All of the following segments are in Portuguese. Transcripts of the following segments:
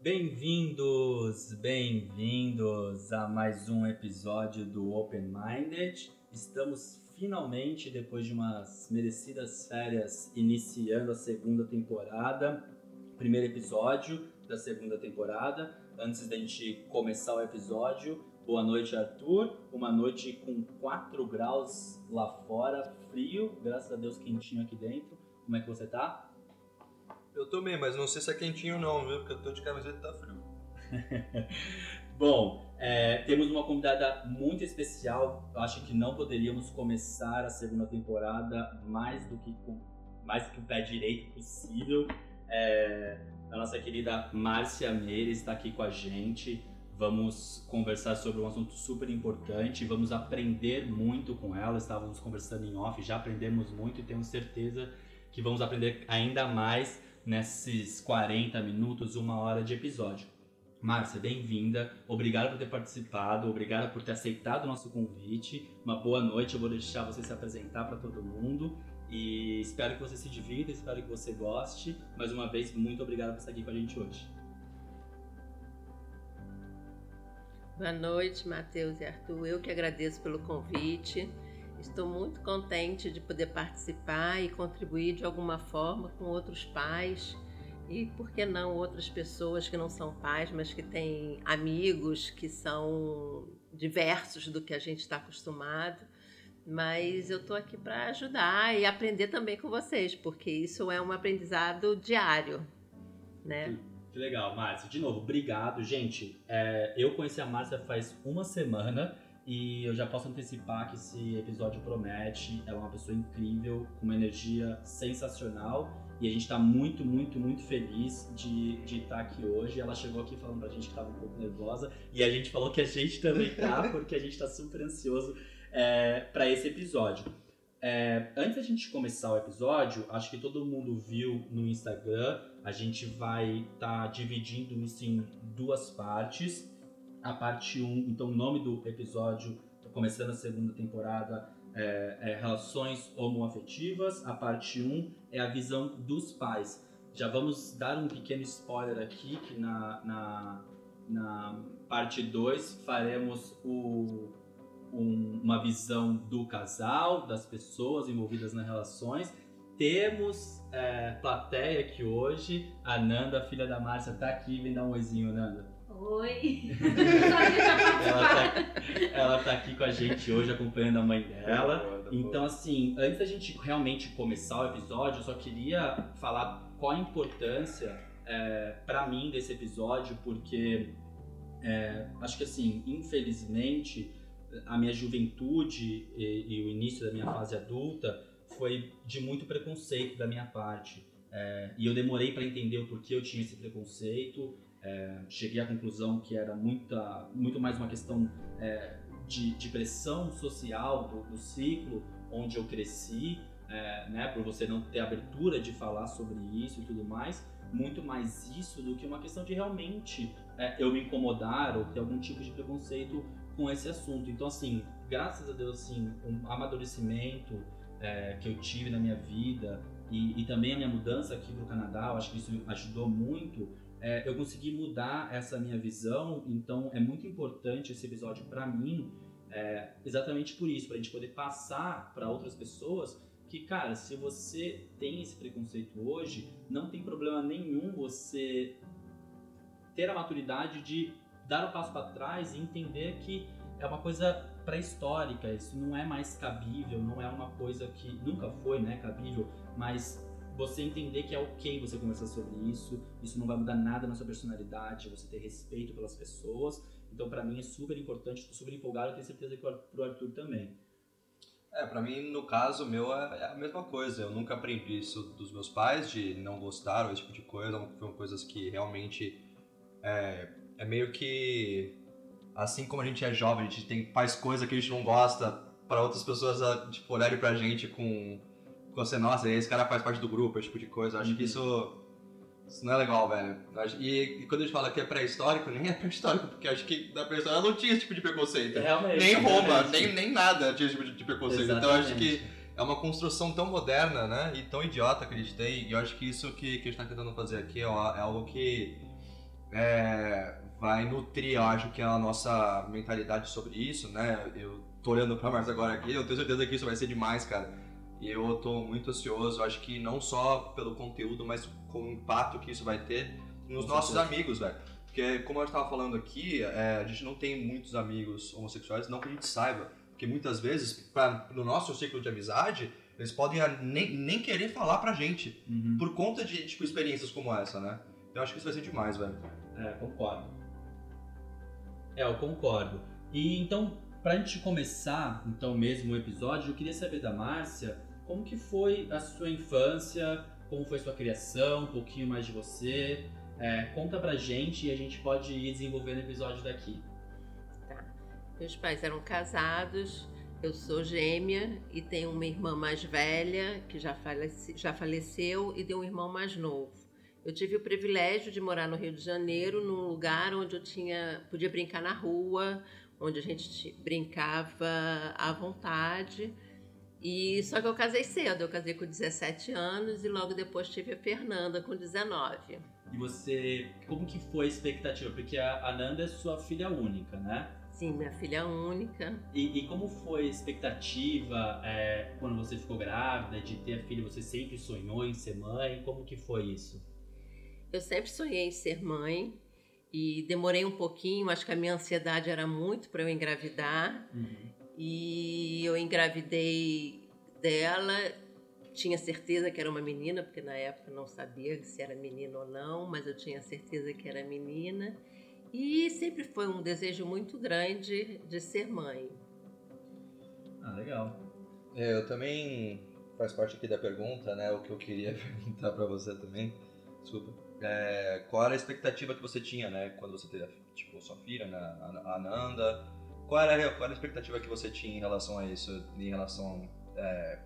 Bem-vindos, bem-vindos a mais um episódio do Open Minded. Estamos finalmente, depois de umas merecidas férias, iniciando a segunda temporada, primeiro episódio da segunda temporada. Antes da gente começar o episódio, boa noite, Arthur. Uma noite com 4 graus lá fora, frio, graças a Deus quentinho aqui dentro. Como é que você tá? Eu bem, mas não sei se é quentinho não, viu? Porque eu tô de camiseta e tá frio. Bom, é, temos uma convidada muito especial. Eu acho que não poderíamos começar a segunda temporada mais do que com mais do que o pé direito possível. É, a nossa querida Márcia Meires está aqui com a gente. Vamos conversar sobre um assunto super importante. Vamos aprender muito com ela. Estávamos conversando em off, já aprendemos muito e temos certeza que vamos aprender ainda mais nesses 40 minutos, uma hora de episódio. Márcia, bem-vinda. Obrigado por ter participado, obrigado por ter aceitado o nosso convite. Uma boa noite, eu vou deixar você se apresentar para todo mundo. E espero que você se divirta, espero que você goste. Mais uma vez, muito obrigado por estar aqui com a gente hoje. Boa noite, Matheus e Arthur. Eu que agradeço pelo convite. Estou muito contente de poder participar e contribuir de alguma forma com outros pais e, por que não, outras pessoas que não são pais, mas que têm amigos que são diversos do que a gente está acostumado. Mas eu estou aqui para ajudar e aprender também com vocês, porque isso é um aprendizado diário, né? Que legal, Márcia. De novo, obrigado. Gente, é, eu conheci a Márcia faz uma semana e eu já posso antecipar que esse episódio promete. Ela é uma pessoa incrível, com uma energia sensacional. E a gente está muito, muito, muito feliz de, de estar tá aqui hoje. Ela chegou aqui falando pra gente que estava um pouco nervosa. E a gente falou que a gente também tá, porque a gente está super ansioso é, para esse episódio. É, antes da gente começar o episódio, acho que todo mundo viu no Instagram. A gente vai estar tá dividindo isso em duas partes a parte 1. Então, o nome do episódio, começando a segunda temporada, é, é Relações Homoafetivas. A parte 1 é a visão dos pais. Já vamos dar um pequeno spoiler aqui, que na, na, na parte 2 faremos o, um, uma visão do casal, das pessoas envolvidas nas relações. Temos é, plateia aqui hoje. A Nanda, filha da Márcia, está aqui. Vem dar um oizinho, Nanda. Oi! ela, tá, ela tá aqui com a gente hoje acompanhando a mãe dela. Então, assim, antes da gente realmente começar o episódio, eu só queria falar qual a importância é, para mim desse episódio, porque é, acho que, assim, infelizmente, a minha juventude e, e, o início da minha fase adulta foi de muito preconceito da minha parte. É, e eu demorei para entender o porquê eu tinha esse preconceito é, cheguei à conclusão que era muita, muito mais uma questão é, de, de, pressão social do, do, ciclo onde eu cresci, é, né, por você não ter abertura de falar sobre isso e tudo mais, muito mais isso do que uma questão de realmente é, eu me incomodar ou ter algum tipo de preconceito com esse assunto. Então, assim, graças a Deus, assim, um amadurecimento é, que eu tive na minha vida e, e também a minha mudança aqui para o Canadá, eu acho que isso ajudou muito é, eu consegui mudar essa minha visão, então é muito importante esse episódio para mim, é, exatamente por isso, para a gente poder passar para outras pessoas que, cara, se você tem esse preconceito hoje, não tem problema nenhum você ter a maturidade de dar o um passo para trás e entender que é uma coisa pré-histórica, isso não é mais cabível, não é uma coisa que nunca foi, né, cabível, mas você entender que é ok você conversar sobre isso, isso não vai mudar nada na sua personalidade, você ter respeito pelas pessoas. Então, para mim, é super importante, estou super empolgado, eu tenho certeza que pro Arthur também. É, pra mim, no caso meu, é, é a mesma coisa. Eu nunca aprendi isso dos meus pais, de não gostar ou esse tipo de coisa. Foram coisas que realmente é, é meio que. Assim como a gente é jovem, a gente tem, faz coisa que a gente não gosta para outras pessoas tipo, olharem pra gente com você, nossa, esse cara faz parte do grupo, esse tipo de coisa. Eu acho uhum. que isso, isso não é legal, velho. E, e quando a gente fala que é pré-histórico, nem é pré-histórico, porque acho que na pré-história não tinha esse tipo de preconceito. Realmente. Nem Roma, nem, nem nada tinha esse tipo de preconceito. Exatamente. Então acho que é uma construção tão moderna, né? E tão idiota que a gente tem. E eu acho que isso que, que a gente tá tentando fazer aqui é, é algo que é, vai nutrir, eu acho que a nossa mentalidade sobre isso, né? Eu tô olhando pra Marcia agora aqui, eu tenho certeza que isso vai ser demais, cara. E eu tô muito ansioso, acho que não só pelo conteúdo, mas com o impacto que isso vai ter nos com nossos certeza. amigos, velho. Porque, como eu estava falando aqui, é, a gente não tem muitos amigos homossexuais, não que a gente saiba. Porque muitas vezes, pra, no nosso ciclo de amizade, eles podem nem, nem querer falar pra gente. Uhum. Por conta de, tipo, experiências como essa, né? Eu acho que isso vai ser demais, velho. É, concordo. É, eu concordo. E então, pra gente começar, então, mesmo o episódio, eu queria saber da Márcia como que foi a sua infância, como foi sua criação, um pouquinho mais de você. É, conta pra gente e a gente pode ir desenvolvendo o episódio daqui. Tá. Meus pais eram casados, eu sou gêmea e tenho uma irmã mais velha que já, falece, já faleceu e tenho um irmão mais novo. Eu tive o privilégio de morar no Rio de Janeiro, num lugar onde eu tinha podia brincar na rua, onde a gente brincava à vontade. E só que eu casei cedo, eu casei com 17 anos e logo depois tive a Fernanda com 19. E você, como que foi a expectativa? Porque a Nanda é sua filha única, né? Sim, minha filha única. E, e como foi a expectativa é, quando você ficou grávida de ter a filha? Você sempre sonhou em ser mãe? Como que foi isso? Eu sempre sonhei em ser mãe e demorei um pouquinho. Acho que a minha ansiedade era muito para eu engravidar. Uhum. E eu engravidei dela, tinha certeza que era uma menina, porque na época não sabia se era menina ou não, mas eu tinha certeza que era menina. E sempre foi um desejo muito grande de ser mãe. Ah, legal. É, eu também faz parte aqui da pergunta, né? O que eu queria perguntar para você também. Desculpa. É, qual era a expectativa que você tinha, né? Quando você teve, tipo, sua filha, né, a Ananda, qual era, qual era a expectativa que você tinha em relação a isso? Em relação é,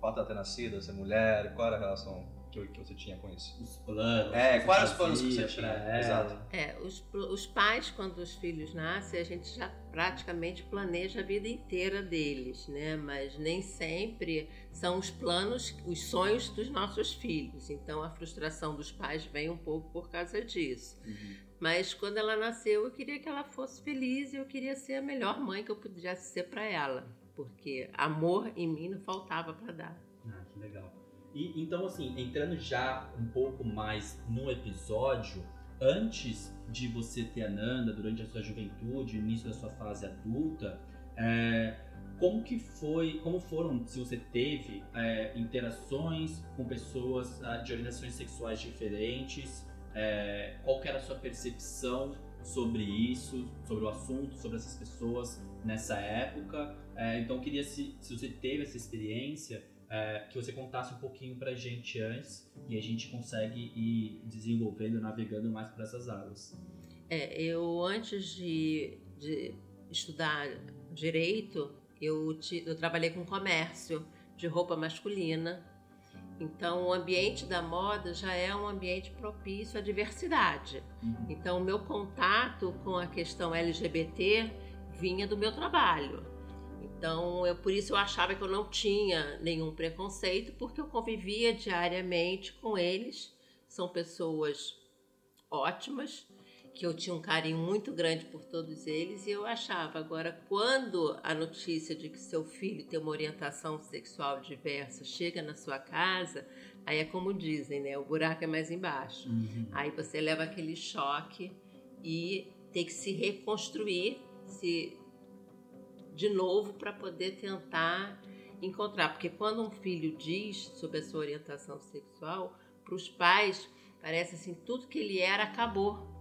fato de ter nascido, ser mulher? Qual era a relação que, que você tinha com isso? Os planos. É, quais os planos que você tinha? Exato. É, os, os pais, quando os filhos nascem, a gente já praticamente planeja a vida inteira deles, né? Mas nem sempre são os planos, os sonhos dos nossos filhos. Então a frustração dos pais vem um pouco por causa disso. Uhum. Mas quando ela nasceu, eu queria que ela fosse feliz e eu queria ser a melhor mãe que eu pudesse ser para ela, porque amor em mim não faltava para dar. Ah, que legal. E então assim, entrando já um pouco mais no episódio, antes de você ter a Nanda, durante a sua juventude, início da sua fase adulta, é, como que foi, como foram, se você teve é, interações com pessoas ah, de orientações sexuais diferentes, é, qual que era a sua percepção sobre isso, sobre o assunto, sobre essas pessoas nessa época. É, então, queria, se, se você teve essa experiência, é, que você contasse um pouquinho pra gente antes e a gente consegue ir desenvolvendo, navegando mais por essas águas. É, eu antes de, de estudar direito, eu, te, eu trabalhei com comércio de roupa masculina então, o ambiente da moda já é um ambiente propício à diversidade. Uhum. Então, o meu contato com a questão LGBT vinha do meu trabalho. Então, eu, por isso eu achava que eu não tinha nenhum preconceito, porque eu convivia diariamente com eles. São pessoas ótimas, que eu tinha um carinho muito grande por todos eles e eu achava agora quando a notícia de que seu filho tem uma orientação sexual diversa chega na sua casa, aí é como dizem, né? O buraco é mais embaixo. Uhum. Aí você leva aquele choque e tem que se reconstruir, se de novo para poder tentar encontrar, porque quando um filho diz sobre a sua orientação sexual, para os pais parece assim tudo que ele era acabou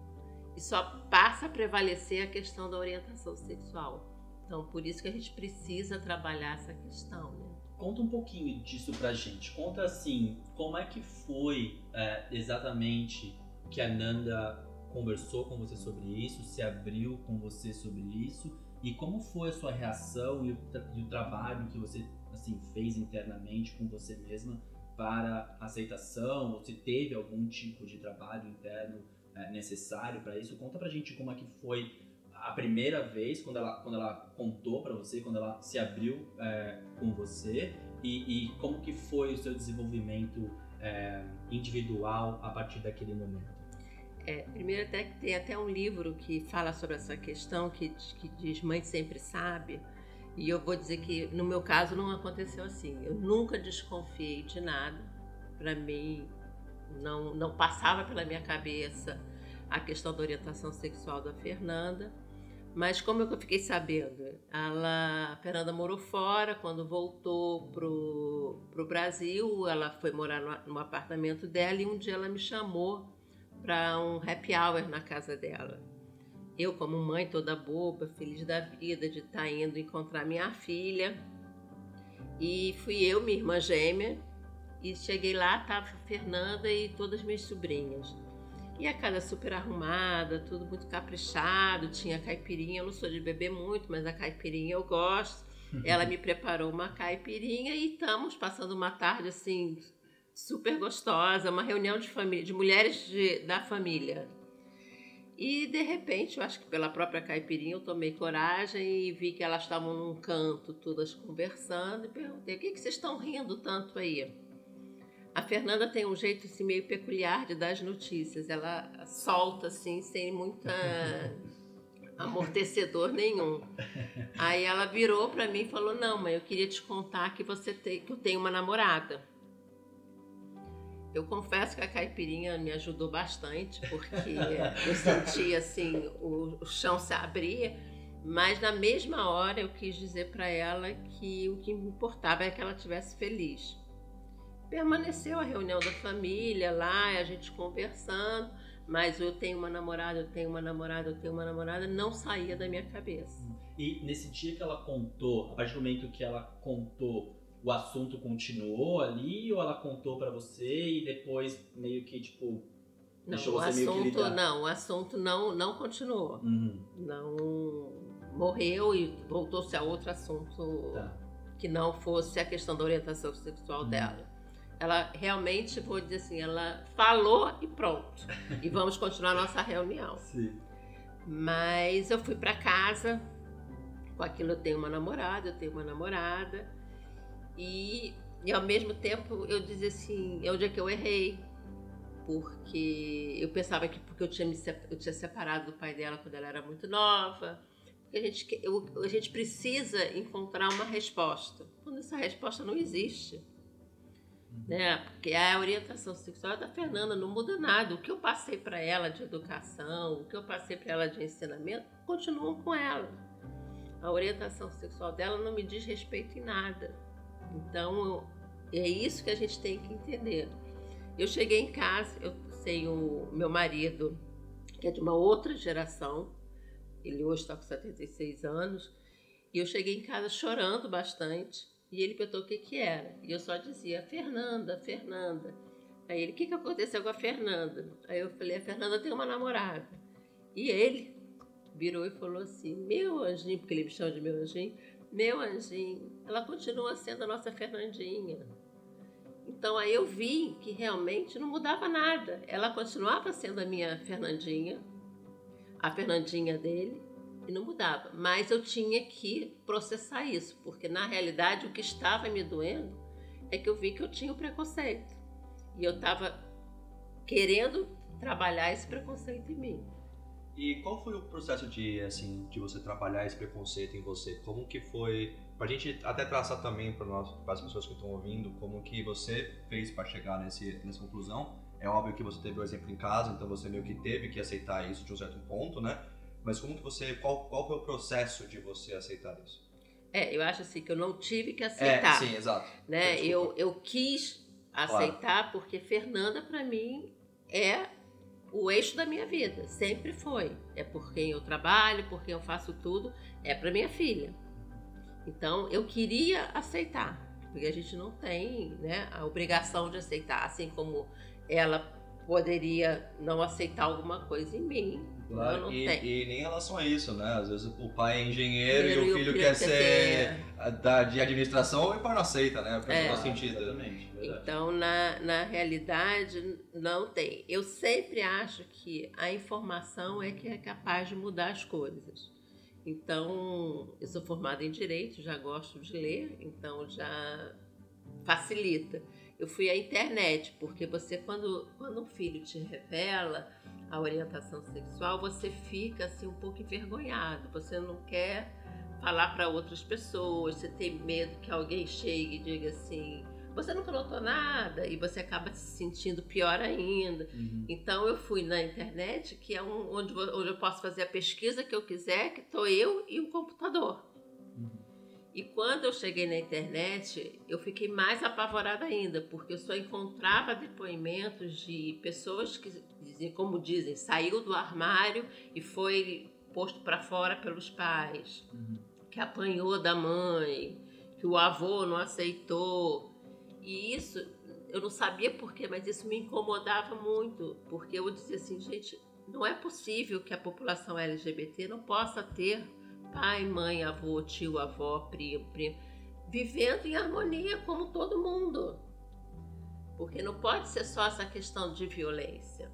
só passa a prevalecer a questão da orientação sexual. Então, por isso que a gente precisa trabalhar essa questão. Né? Conta um pouquinho disso pra gente. Conta assim, como é que foi é, exatamente que a Nanda conversou com você sobre isso, se abriu com você sobre isso e como foi a sua reação e o, e o trabalho que você assim fez internamente com você mesma para aceitação ou se teve algum tipo de trabalho interno é, necessário para isso. Conta pra gente como é que foi a primeira vez quando ela, quando ela contou para você, quando ela se abriu é, com você e, e, como que foi o seu desenvolvimento é, individual a partir daquele momento. É, primeiro até que tem até um livro que fala sobre essa questão que, que diz mãe sempre sabe. E eu vou dizer que no meu caso não aconteceu assim. Eu nunca desconfiei de nada. Para mim não não passava pela minha cabeça a questão da orientação sexual da Fernanda. Mas como eu fiquei sabendo, ela, a Fernanda morou fora, quando voltou pro, pro Brasil, ela foi morar no, no apartamento dela e um dia ela me chamou para um happy hour na casa dela. Eu, como mãe toda boba, feliz da vida de estar tá indo encontrar minha filha. E fui eu, minha irmã gêmea, e cheguei lá, tava a Fernanda e todas as minhas sobrinhas. E a casa super arrumada, tudo muito caprichado, tinha caipirinha. Eu não sou de beber muito, mas a caipirinha eu gosto. Ela me preparou uma caipirinha e estamos passando uma tarde assim super gostosa, uma reunião de família, de mulheres de, da família. E de repente, eu acho que pela própria caipirinha, eu tomei coragem e vi que elas estavam num canto, todas conversando, e perguntei: o que, que vocês estão rindo tanto aí? A Fernanda tem um jeito assim, meio peculiar de dar as notícias. Ela solta assim, sem muita amortecedor nenhum. Aí ela virou para mim e falou: "Não, mãe, eu queria te contar que você tem, que eu tenho uma namorada". Eu confesso que a caipirinha me ajudou bastante, porque eu senti assim o, o chão se abrir, mas na mesma hora eu quis dizer para ela que o que me importava é que ela estivesse feliz permaneceu a reunião da família lá, a gente conversando, mas eu tenho uma namorada, eu tenho uma namorada, eu tenho uma namorada, não saía da minha cabeça. E nesse dia que ela contou, a partir do momento que ela contou, o assunto continuou ali ou ela contou para você e depois meio que tipo não, deixou o você assunto, meio que lidar? não, o assunto não não continuou. Uhum. Não morreu e voltou-se a outro assunto tá. que não fosse a questão da orientação sexual uhum. dela. Ela realmente, vou dizer assim, ela falou e pronto. E vamos continuar nossa reunião. Sim. Mas eu fui para casa, com aquilo eu tenho uma namorada, eu tenho uma namorada. E, e ao mesmo tempo eu dizia assim, é onde é que eu errei. Porque eu pensava que porque eu tinha, me, eu tinha separado do pai dela quando ela era muito nova. A gente, eu, a gente precisa encontrar uma resposta. Quando essa resposta não existe né? Porque a orientação sexual da Fernanda não muda nada. O que eu passei para ela de educação, o que eu passei para ela de ensinamento, continuam com ela. A orientação sexual dela não me diz respeito em nada. Então, é isso que a gente tem que entender. Eu cheguei em casa, eu tenho meu marido, que é de uma outra geração, ele hoje está com 76 anos, e eu cheguei em casa chorando bastante, e ele perguntou o que que era. E eu só dizia, Fernanda, Fernanda. Aí ele, o que que aconteceu com a Fernanda? Aí eu falei, a Fernanda tem uma namorada. E ele virou e falou assim, meu anjinho, porque ele me chama de meu anjinho, meu anjinho, ela continua sendo a nossa Fernandinha. Então aí eu vi que realmente não mudava nada. Ela continuava sendo a minha Fernandinha, a Fernandinha dele, e não mudava. Mas eu tinha que processar isso, porque na realidade o que estava me doendo é que eu vi que eu tinha o preconceito. E eu estava querendo trabalhar esse preconceito em mim. E qual foi o processo de assim de você trabalhar esse preconceito em você? Como que foi para a gente até traçar também para as pessoas que estão ouvindo, como que você fez para chegar nesse, nessa conclusão? É óbvio que você teve o exemplo em casa, então você meio que teve que aceitar isso de um certo ponto, né? Mas como que você, qual, qual foi o processo de você aceitar isso? É, eu acho assim que eu não tive que aceitar. É, sim, exato. Né? Eu, eu quis aceitar claro. porque Fernanda para mim é o eixo da minha vida, sempre foi. É por quem eu trabalho, por quem eu faço tudo, é para minha filha. Então eu queria aceitar, porque a gente não tem, né, a obrigação de aceitar, assim como ela poderia não aceitar alguma coisa em mim. Claro, e, e, nem em relação a isso, né? Às vezes o pai é engenheiro e, e o filho, filho quer, ser da, de administração e o pai não aceita, né? Porque é, não faz sentido. Exatamente, então, na, na realidade, não tem. Eu sempre acho que a informação é que é capaz de mudar as coisas. Então, eu sou formada em Direito, já gosto de ler, então já facilita. Eu fui à internet, porque você, quando, quando um filho te revela a orientação sexual, você fica assim um pouco envergonhado. Você não quer falar para outras pessoas, você tem medo que alguém chegue e diga assim: você nunca notou nada e você acaba se sentindo pior ainda. Uhum. Então eu fui na internet, que é um, onde, onde eu posso fazer a pesquisa que eu quiser, que estou eu e o computador. E quando eu cheguei na internet, eu fiquei mais apavorada ainda, porque eu só encontrava depoimentos de pessoas que, como dizem, saiu do armário e foi posto para fora pelos pais, uhum. que apanhou da mãe, que o avô não aceitou. E isso, eu não sabia porquê, mas isso me incomodava muito, porque eu dizia assim, gente, não é possível que a população LGBT não possa ter pai, mãe, avô, tio, avó, primo, primo, vivendo em harmonia como todo mundo. Porque não pode ser só essa questão de violência.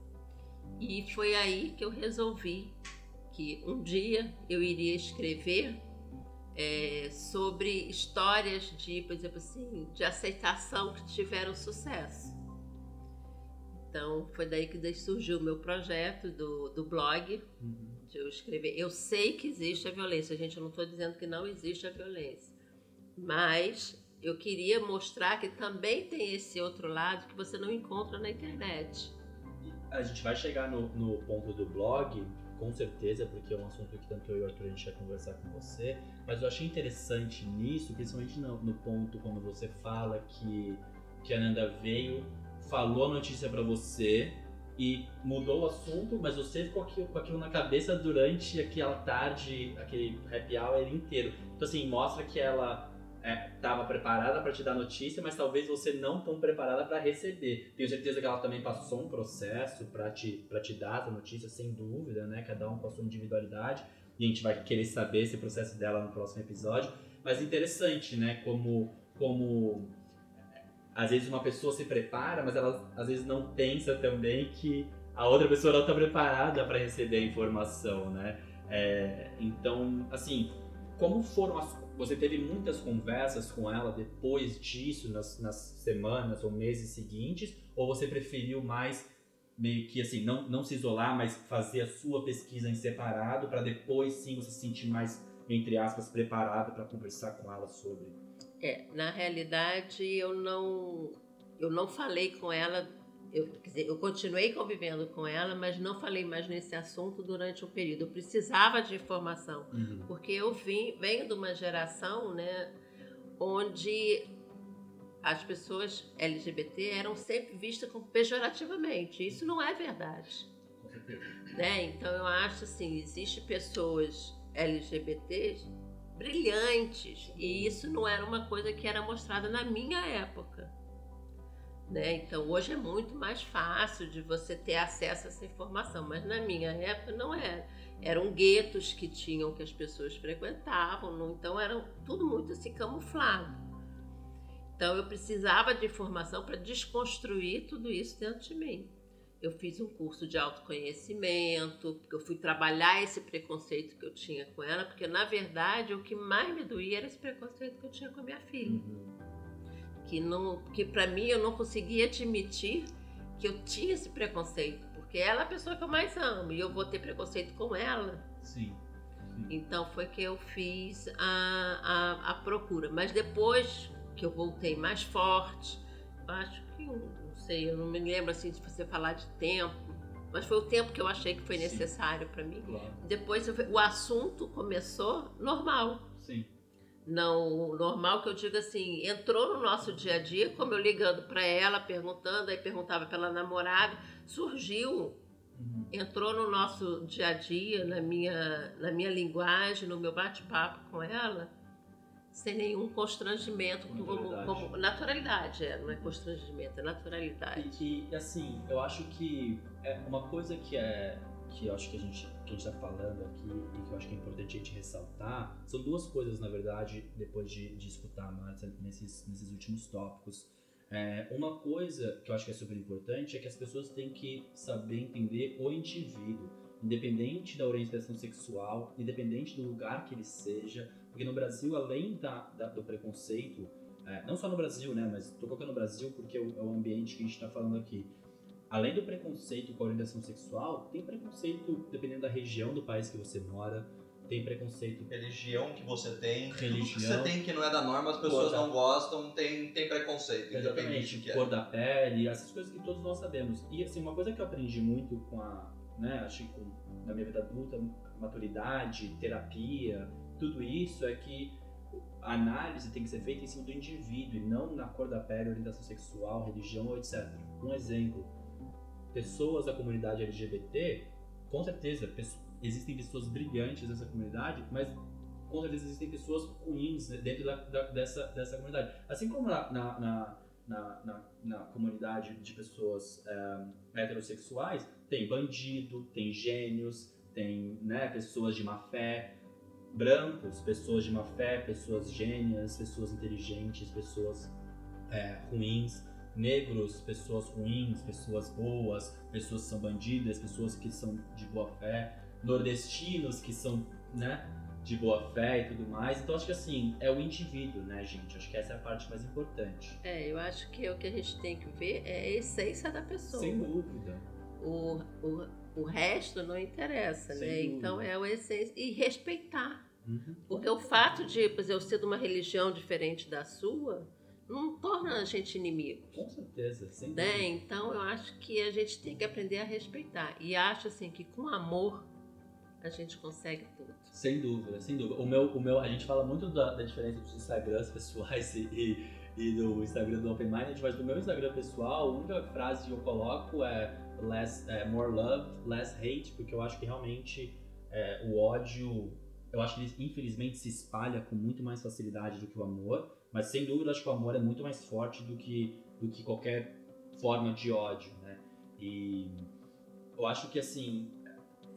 E foi aí que eu resolvi que um dia eu iria escrever é, sobre histórias de, por exemplo assim, de aceitação que tiveram sucesso. Então foi daí que surgiu o meu projeto do, do blog. Uhum de eu escrever. Eu sei que existe a violência, gente, eu não estou dizendo que não existe a violência, mas eu queria mostrar que também tem esse outro lado que você não encontra na internet. A gente vai chegar no, no ponto do blog, com certeza, porque é um assunto que tanto eu e o Arthur a gente vai conversar com você, mas eu achei interessante nisso, principalmente no, no ponto quando você fala que, que a Nanda veio, falou a notícia para você, e mudou o assunto, mas você ficou com aquilo na cabeça durante aquela tarde, aquele happy hour inteiro. Então, assim, mostra que ela estava é, preparada para te dar notícia, mas talvez você não tão preparada para receber. Tenho certeza que ela também passou um processo para te, te dar essa notícia, sem dúvida, né? Cada um com a sua individualidade. E a gente vai querer saber esse processo dela no próximo episódio. Mas interessante, né? Como, como às vezes uma pessoa se prepara, mas ela às vezes não pensa também que a outra pessoa não está preparada para receber a informação, né? É, então, assim, como foram as. Você teve muitas conversas com ela depois disso, nas, nas semanas ou meses seguintes, ou você preferiu mais meio que assim, não, não se isolar, mas fazer a sua pesquisa em separado para depois sim você se sentir mais, entre aspas, preparado para conversar com ela sobre? É, na realidade eu não eu não falei com ela, eu, dizer, eu continuei convivendo com ela, mas não falei mais nesse assunto durante um período. Eu precisava de informação, uhum. porque eu vim, venho de uma geração, né, onde as pessoas LGBT eram sempre vistas como pejorativamente. Isso não é verdade. Né? Então eu acho assim, existe pessoas LGBTs brilhantes. E isso não era uma coisa que era mostrada na minha época. Né? Então hoje é muito mais fácil de você ter acesso a essa informação, mas na minha época não era. Eram guetos que tinham que as pessoas frequentavam, não, então era tudo muito assim camuflado. Então eu precisava de informação para desconstruir tudo isso dentro de mim eu fiz um curso de autoconhecimento, porque eu fui trabalhar esse preconceito que eu tinha com ela, porque na verdade o que mais me doía era esse preconceito que eu tinha com a minha filha. Uhum. Que não, que para mim eu não conseguia admitir que eu tinha esse preconceito, porque ela é a pessoa que eu mais amo e eu vou ter preconceito com ela. Sim. Sim. Então foi que eu fiz a, a, a procura. Mas depois que eu voltei mais forte, acho que um, sei, eu não me lembro assim de você falar de tempo, mas foi o tempo que eu achei que foi necessário para mim. Claro. Depois o assunto começou normal. Sim. Não, normal que eu digo assim, entrou no nosso dia a dia, como eu ligando para ela, perguntando, aí perguntava pela namorada, surgiu, uhum. entrou no nosso dia a dia, na minha, na minha linguagem, no meu bate-papo com ela sem nenhum constrangimento, como, como, naturalidade, é, não é constrangimento, é naturalidade. E, e, assim, eu acho que é uma coisa que é que eu acho que a gente que a gente está falando aqui e que eu acho que é importante a gente ressaltar são duas coisas na verdade depois de, de escutar a Marta nesses nesses últimos tópicos. É, uma coisa que eu acho que é super importante é que as pessoas têm que saber entender o indivíduo, independente da orientação sexual, independente do lugar que ele seja, porque no Brasil, além da, da do preconceito, é, não só no Brasil, né, mas estou colocando no Brasil porque é o, é o ambiente que a gente está falando aqui. além do preconceito com a orientação sexual, tem preconceito dependendo da região do país que você mora, tem preconceito. Religião que você tem, Religião. que você tem que não é da norma, as pessoas não gostam, tem, tem preconceito, independente Exatamente, que é. cor da pele, essas coisas que todos nós sabemos. E assim, uma coisa que eu aprendi muito com a, né, acho que com, na minha vida adulta, maturidade, terapia, tudo isso é que a análise tem que ser feita em cima do indivíduo e não na cor da pele, orientação sexual, religião etc. Um exemplo, pessoas da comunidade LGBT, com certeza, existem pessoas brilhantes nessa comunidade, mas com certeza existem pessoas ruins dentro da, da- dessa, dessa comunidade. Assim como na, na, na, na, na- na comunidade de pessoas eh, heterossexuais, tem bandido, tem gênios, tem né, pessoas de má fé, brancos, pessoas de má fé, pessoas gênias, pessoas inteligentes, pessoas eh, ruins, negros, pessoas ruins, pessoas boas, pessoas que são bandidas, pessoas que são de boa fé, nordestinos que são, né, de boa fé e tudo mais. Então acho que assim, é o indivíduo, né, gente? Acho que essa é a parte mais importante. É, eu acho que o que a gente tem que ver é a essência da pessoa. Sem dúvida. O, o, o resto não interessa, Sem né? dúvida. Então é a essência. E respeitar. Uhum. Porque o fato de por exemplo, eu ser de uma religião diferente da sua não torna a gente inimigo. Com certeza, sem Né? dúvida. Então eu acho que a gente tem que aprender a respeitar. E acho assim que com amor a gente consegue tudo. Sem dúvida, sem dúvida. O meu, o meu, a gente fala muito da, da diferença dos Instagrams pessoais e, e, e do Instagram do Open Minded, mas no meu Instagram pessoal, a única frase que eu coloco é, less, é more love, less hate, porque eu acho que realmente é, o ódio, eu acho que ele infelizmente se espalha com muito mais facilidade do que o amor, mas sem dúvida acho que o amor é muito mais forte do que, do que qualquer forma de ódio, né? E eu acho que assim,